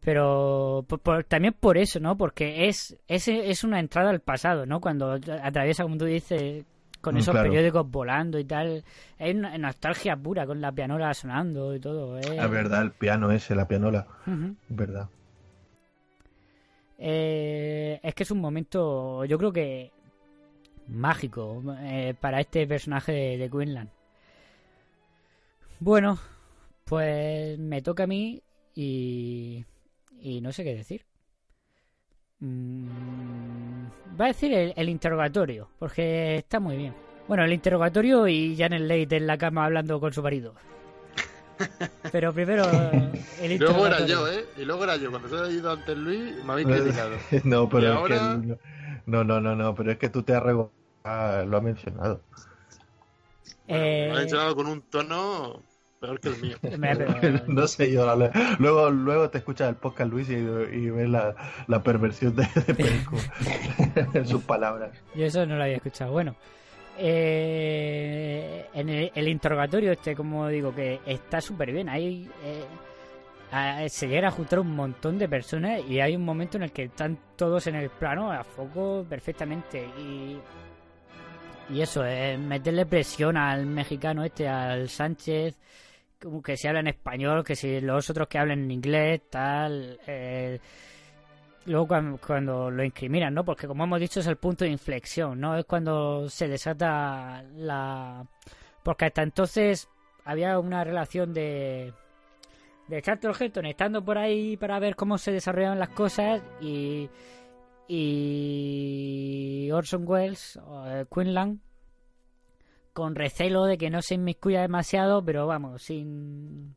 Pero por- por- también por eso, ¿no? Porque es, es, es una entrada al pasado, ¿no? Cuando atraviesa, como tú dices, con Mm, esos claro. periódicos volando y tal. Es nostalgia pura con la pianola sonando y todo. Es, Es verdad, el piano ese, la pianola. Es verdad. Eh, es que es un momento, yo creo que mágico eh, para este personaje de, de Quinlan. Bueno, pues me toca a mí y, y no sé qué decir. Mm, va a decir el, el interrogatorio, porque está muy bien. Bueno, el interrogatorio y Janet Leigh en la cama hablando con su marido. Pero primero el Y luego era yo, ¿eh? Y luego era yo. Cuando se ha ido antes Luis, me habéis criticado. no, pero es ahora- que no, no, no, no, pero es que tú te has rego- ah, lo has mencionado. Eh, Me ha mencionado con un tono peor que el mío. no sé yo. la- Luego, luego te escuchas el podcast Luis y, y ves la, la perversión de, de Perico en sus palabras. Yo eso no lo había escuchado. Bueno, eh, en el, el interrogatorio este, como digo, que está súper bien. Ahí eh, a- se llega a juntar un montón de personas y hay un momento en el que están todos en el plano a foco perfectamente. Y, y eso, es meterle presión al mexicano este, al Sánchez, que si habla en español, que si los otros que hablan en inglés, tal. eh, luego cuando, cuando lo incriminan, ¿no? Porque como hemos dicho es el punto de inflexión, ¿no? Es cuando se desata la... Porque hasta entonces había una relación de... De Charlton Heston estando por ahí para ver cómo se desarrollaban las cosas y... Y Orson Welles, eh, Quinlan, con recelo de que no se inmiscuya demasiado, pero vamos, sin...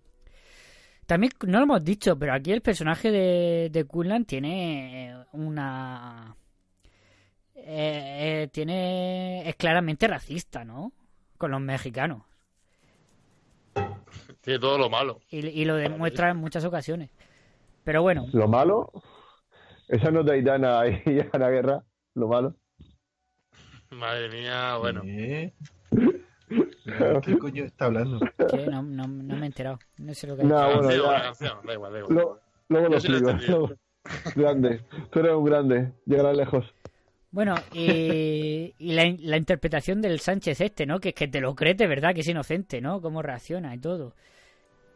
También no lo hemos dicho, pero aquí el personaje de, de Quinlan tiene una... eh, eh, tiene... es claramente racista, ¿no? Con los mexicanos. Tiene todo lo malo. Y, y lo demuestra en muchas ocasiones. Pero bueno, Lo malo, esa nota gitana ahí a la guerra, lo malo. Madre mía, bueno. ¿Qué coño está hablando? que no, no, no me he enterado. No sé lo que No, ha dicho. bueno, Canción, ya. da igual, da igual. Lo- luego lo lo explico. Grande. Tú eres un grande. Llegarás lejos. Bueno, y, y la, la interpretación del Sánchez este, ¿no? Que es que te lo crees de verdad que es inocente, ¿no? Cómo reacciona y todo.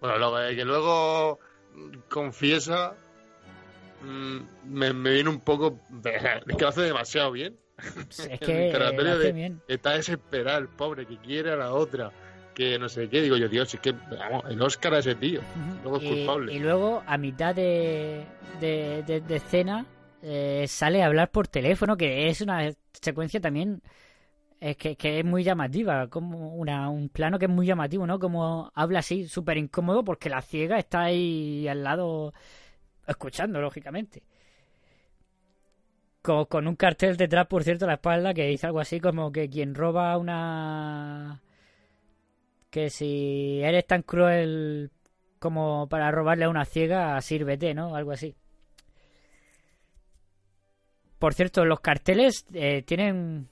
Bueno, lo de que luego confiesa mm, me, me viene un poco. Es que lo hace demasiado bien. Es que hace de-. Está desesperado el pobre que quiere a la otra. Que no sé qué. Digo yo, Dios, es que. Vamos, el Oscar a ese tío. Luego es Y, culpable. y luego, a mitad de, de, de- de escena, eh, sale a hablar por teléfono, que es una secuencia también es que, que es muy llamativa, como una, un plano que es muy llamativo, ¿no? Como habla así, súper incómodo, porque la ciega está ahí al lado, escuchando, lógicamente. Con, un cartel detrás, por cierto, la espalda, que dice algo así como que quien roba una... Que si eres tan cruel como para robarle a una ciega, sírvete, ¿no? Algo así. Por cierto, los carteles eh, tienen...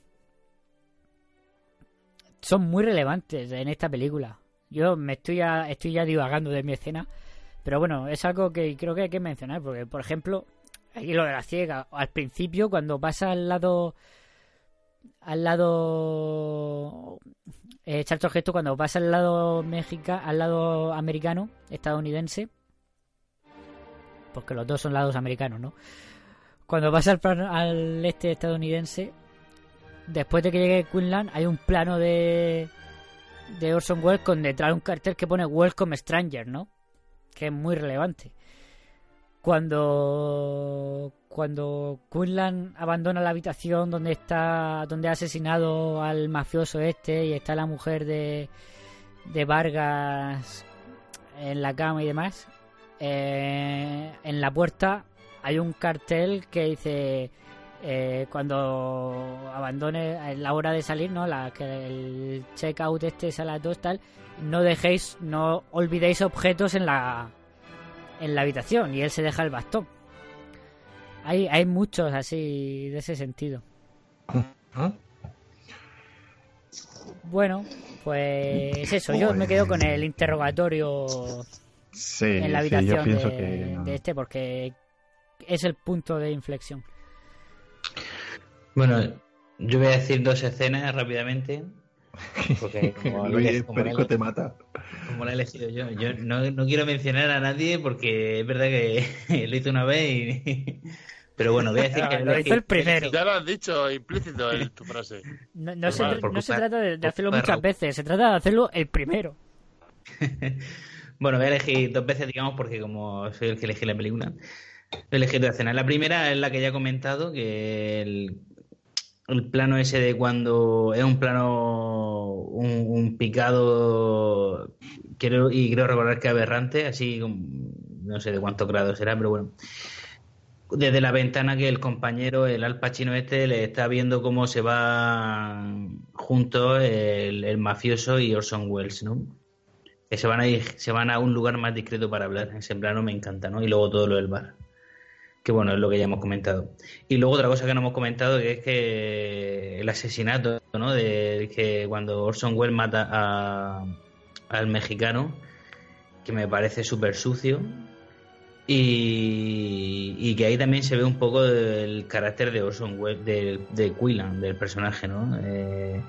Son muy relevantes en esta película. Yo me estoy ya, estoy ya divagando de mi escena. Pero bueno, es algo que creo que hay que mencionar. Porque, por ejemplo, aquí lo de la ciega. Al principio, cuando pasa al lado... Al lado... Eh, Charlton Heston, cuando pasa al lado mexica, al lado americano, estadounidense, porque los dos son lados americanos, ¿no? Cuando pasa al, al este estadounidense, después de que llegue Quinlan, hay un plano de de Orson Welles con detrás un cartel que pone Welcome Stranger, ¿no? Que es muy relevante. Cuando cuando Quinlan abandona la habitación donde está donde ha asesinado al mafioso este y está la mujer de de Vargas en la cama y demás, eh, en la puerta hay un cartel que dice eh, cuando abandone la hora de salir, ¿no? La, que el check out este es a las 2 tal, no dejéis, no olvidéis objetos en la en la habitación y él se deja el bastón. Hay, hay muchos así de ese sentido. Bueno, pues eso, yo me quedo con el interrogatorio Sí, en la sí, habitación yo pienso de, que no. de este porque es el punto de inflexión. Bueno, Yo voy a decir dos escenas rápidamente. Porque como, Luis Perico te mata. Como la he elegido yo. Yo no, no quiero mencionar a nadie porque es verdad que lo hice una vez y... Pero bueno, voy a decir que... Lo hizo el primero. Ya lo has dicho implícito en tu frase. No, no se, culpa- se trata de, hacerlo muchas Raúl. veces, se trata de hacerlo el primero. Bueno, voy a elegir dos veces, digamos, porque como soy el que elegí la película, voy a elegir dos escenas. La primera es la que ya he comentado, que el, el plano ese de cuando es un plano, un, un picado, quiero, y creo recordar que aberrante, así, no sé de cuántos grados será, pero bueno. Desde la ventana que el compañero, el Al Pacino este, le está viendo cómo se va juntos el, el mafioso y Orson Welles, ¿no? que se van a ir, se van a un lugar más discreto para hablar. Ese plano me encanta, ¿no? Y luego todo lo del bar. Que bueno, es lo que ya hemos comentado. Y luego otra cosa que no hemos comentado que es que el asesinato, ¿no? De que cuando Orson Welles mata a, al mexicano, que me parece súper sucio. Y, y que ahí también se ve un poco el carácter de Orson Welles, de, de Quillan, del personaje, ¿no? Eh,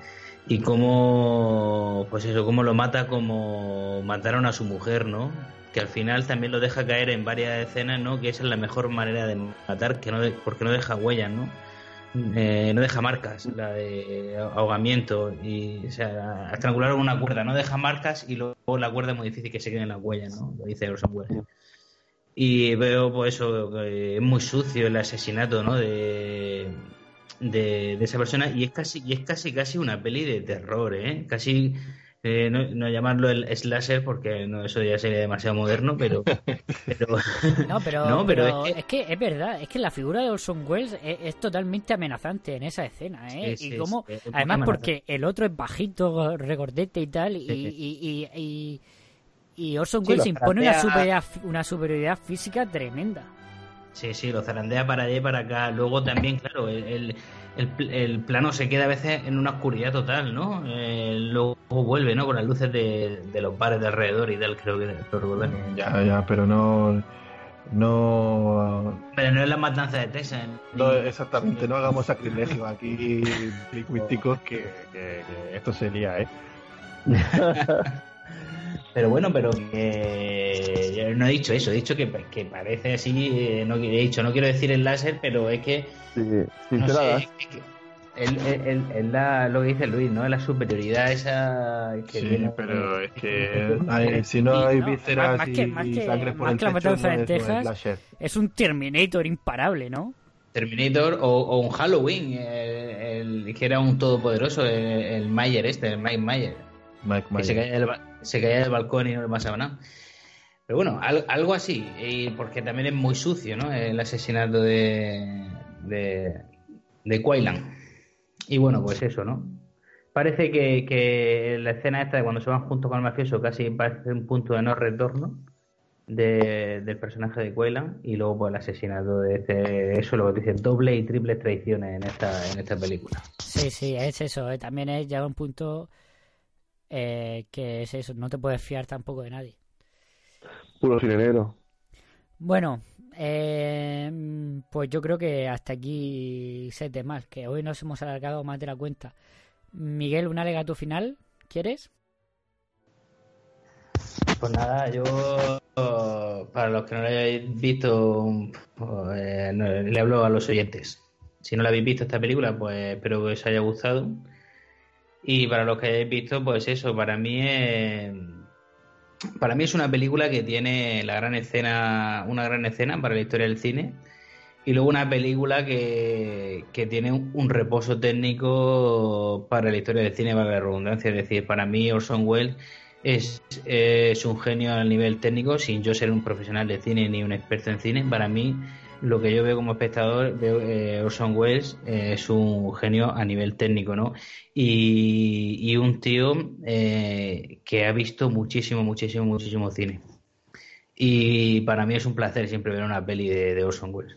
y cómo, pues eso, cómo lo mata como mataron a su mujer, ¿no? Que al final también lo deja caer en varias escenas, ¿no? Que esa es la mejor manera de matar, que no de- porque no deja huellas, ¿no? Eh, no deja marcas, la de ahogamiento y, o sea, estrangular una cuerda, no deja marcas y luego la cuerda es muy difícil que se quede en la huella, ¿no? Lo dice Orson Welles. Y veo, pues eso, es muy sucio el asesinato, ¿no? De, de, de esa persona y es casi y es casi casi una peli de terror eh casi eh, no, no llamarlo el slasher porque no eso ya sería demasiado moderno pero pero No, pero, No, pero pero es es, que... es verdad, es que la figura de Orson Welles es, es totalmente amenazante en esa escena, ¿eh? Sí, y sí, como, además porque el otro es bajito, regordete y tal, y, Sí. y, y, y, y Orson Sí, Welles impone una superioridad, una superioridad física tremenda. sí sí lo zarandea para allá y para acá luego también claro el, el, el pl- el plano se queda a veces en una oscuridad total no Eh, luego vuelve no con las luces de, de los bares de alrededor y tal creo que lo Ya, ya, pero no. No. pero no es la matanza de Texas No, exactamente, no hagamos sacrilegio aquí lingüísticos que, que- que esto se lía, ¿eh? Pero bueno, pero que yo no he dicho eso, he dicho que, que parece así, eh, no he dicho, no quiero decir el láser, pero es que Sí, no sé, es que el, el- el- el la- lo que dice Luis, ¿no? La superioridad esa que Sí, tiene- pero es que hay- si no hay No, vísceras más y, que- más y que- sangre por más el que la matanza no de es- no es Texas. slasher. Es un Terminator imparable, ¿no? Terminator o, o un Halloween, el, el- que era un todopoderoso, el, el Mayer este, el Mike Mayer. Mike que se caía, del, balcón y no le pasaba nada. Pero bueno, al- algo así, y porque también es muy sucio, ¿no? El asesinato de, de, de Quaylan. Y bueno, pues eso, ¿no? Parece que, que la escena esta de cuando se van juntos con el mafioso casi parece un punto de no retorno de- del personaje de Quaylan y luego pues el asesinato de este, eso lo que dicen, doble y triple traiciones en esta, en esta película. Sí, sí, es eso. eh, También es ya un punto eh, que es eso. No te puedes fiar tampoco de nadie. Puro cine negro. Bueno, eh, pues yo creo que hasta aquí sé temas, que hoy nos hemos alargado más de la cuenta. Miguel, un alegato final, ¿quieres? Pues nada, yo para los que no lo hayáis visto, pues, eh, le hablo a los oyentes. Si no la habéis visto esta película, pues espero que os haya gustado. Y para los que hayáis visto, pues eso, para mí es, para mí es una película que tiene la gran escena, una gran escena para la historia del cine. Y luego una película que, que tiene un, reposo técnico para la historia del cine, para la redundancia. Es decir, para mí Orson Welles es, es un genio a nivel técnico, sin yo ser un profesional de cine ni un experto en cine. Para mí, lo que yo veo como espectador, veo eh, Orson Welles eh, es un genio a nivel técnico, ¿no? Y, un tío eh, que ha visto muchísimo, muchísimo, muchísimo cine. Y para mí es un placer siempre ver una peli de, de Orson Welles.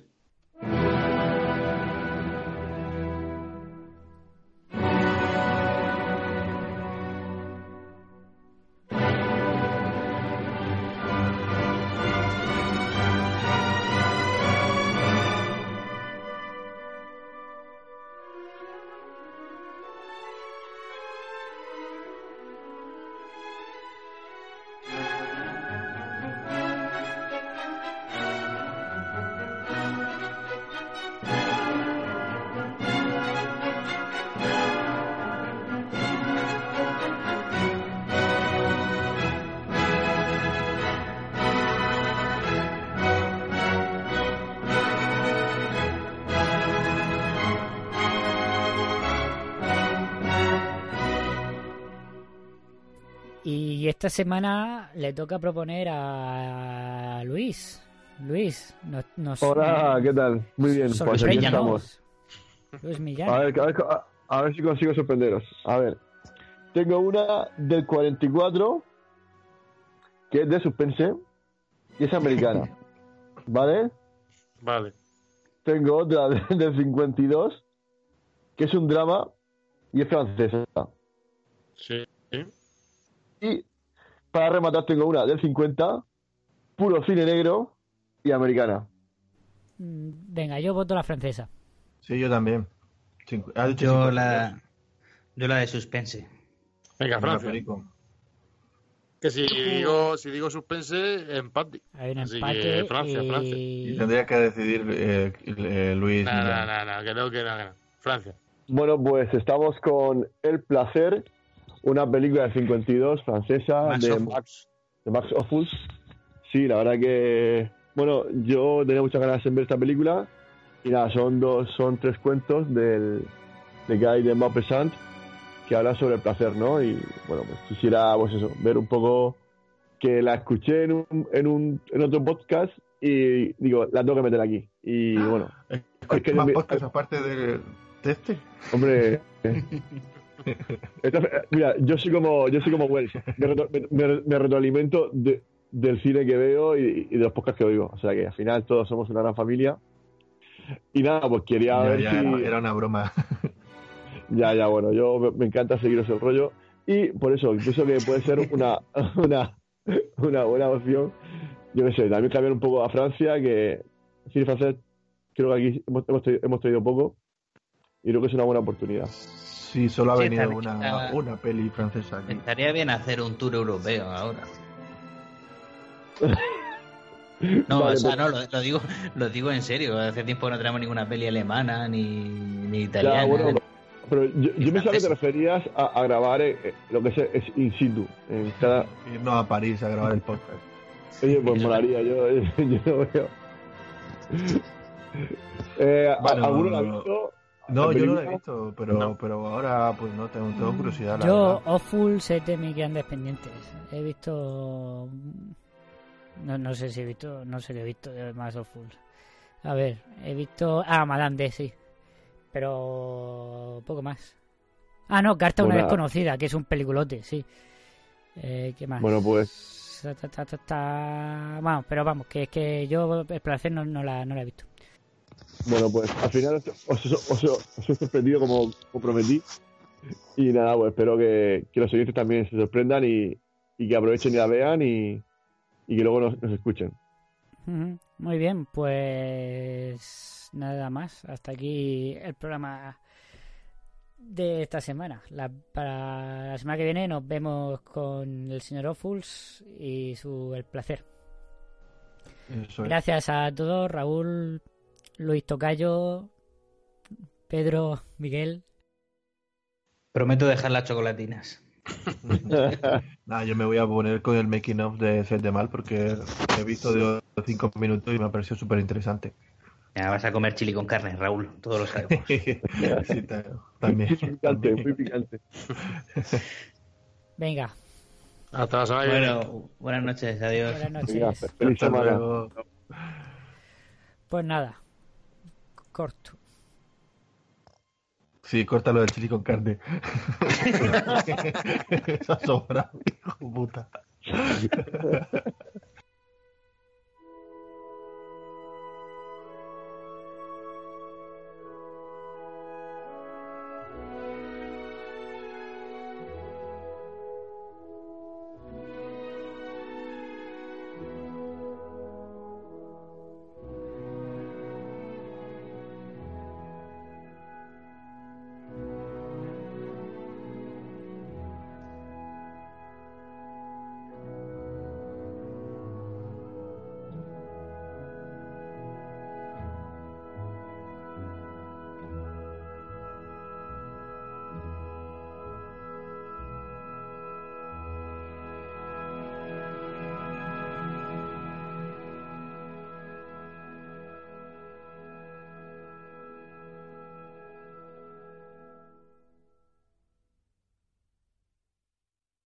Semana le toca proponer a Luis. Luis, nos... nos Hola, ¿qué tal? Muy bien, pues aquí estamos. Luis Millán. A ver, a, ver, a- a ver si consigo sorprenderos. A ver, tengo una del 44 que es de suspense y es americana. ¿Vale? Vale. Tengo otra de- del 52 que es un drama y es francesa. Sí. Y para rematar tengo una del 50, puro cine negro y americana. Mm, Venga, yo voto la francesa. Sí, yo también. Dicho Yo 52. la, yo la de suspense. Venga, Francia. Que si digo, si digo suspense, empate. Hay un Así empate que Francia, y... Francia. Y tendría que decidir eh, eh, Luis. No, no, no, no, que no, que no, que no. Francia. Bueno, pues estamos con El Placer, una película del 52 francesa Max de. Max, de Max Ophuls. Sí, la verdad que, bueno, yo tenía muchas ganas de ver esta película y nada, son dos, son tres cuentos del, de Guy de Maupassant que habla sobre el placer, ¿no? Y bueno, pues quisiera, pues eso, ver un poco que la escuché en un, en un en otro podcast y digo, la tengo que meter aquí. Y bueno, es que ¿Más podcast aparte de, de este? Hombre, Esto- mira, yo soy como yo soy como Wells. Me, reto- me- me- me retroalimento de- del cine que veo y, y de los podcasts que oigo. O sea que al final todos somos una gran familia. Y nada, pues quería Ya, ver ya, si. era, era una broma. Ya, ya, bueno, yo me, me encanta seguiros el rollo. Y por eso, pienso que puede ser una, una, una buena opción. Yo qué sé, también cambiar un poco a Francia, que cine francés creo que aquí hemos, hemos, hemos traído poco. Y creo que es una buena oportunidad. Sí, solo ha Sí, venido una, está- una peli francesa aquí. Estaría bien hacer un tour europeo ahora. No, Vale, o sea, pues- no, lo, lo digo, lo digo en serio. Hace tiempo no tenemos ninguna peli alemana ni, ni italiana. Ya, bueno, pero yo, yo pensaba que te referías a, a grabar eh, eh, lo que es, es in situ. En cada... Irnos a París a grabar el podcast. Oye, pues molaría, yo, yo lo veo. Eh, ¿a- Bueno, ¿Alguno lo ha visto? No, ¿La yo no lo he visto, pero, pero ahora pues no tengo, tengo curiosidad. La Yo. Awful, sé de mis grandes pendientes. He visto. No, no sé si he visto. No sé qué he visto de más Awful. A ver, he visto. Ah, Madame D, sí. Pero. Poco más. Ah, no, Carta una desconocida, que es un peliculote, sí. Eh, ¿Qué más? Bueno, pues Ta, ta, ta, ta, ta. Vamos, pero vamos, que es que yo el placer no, no, la, no la he visto. Bueno, pues al final os, os, os- os he sorprendido como, como prometí. Y nada, pues espero que, que los oyentes también se sorprendan y, y que aprovechen y la vean y, y que luego nos, nos escuchen. Muy bien, pues nada más. Hasta aquí el programa de esta semana. La- para la semana que viene nos vemos con el señor Ofuls y su El Placer. Eso es. Gracias a todos, Raúl, Luis Tocayo, Pedro, Miguel. Prometo dejar las chocolatinas. Nada, yo me voy a poner con el making of de Set de Mal porque he visto de 5 minutos y me ha parecido súper interesante. Ya vas a comer chili con carne, Raúl. Todos lo sabemos. Sí, ta- también. Muy picante, muy picante. Venga, Hasta la semana. Bueno, buenas noches, adiós. buenas noches. Venga, feliz Hasta semana. luego. Pues nada, corto. Sí, córtalo del chili con carne. Eso ha sobrado, hijo puta.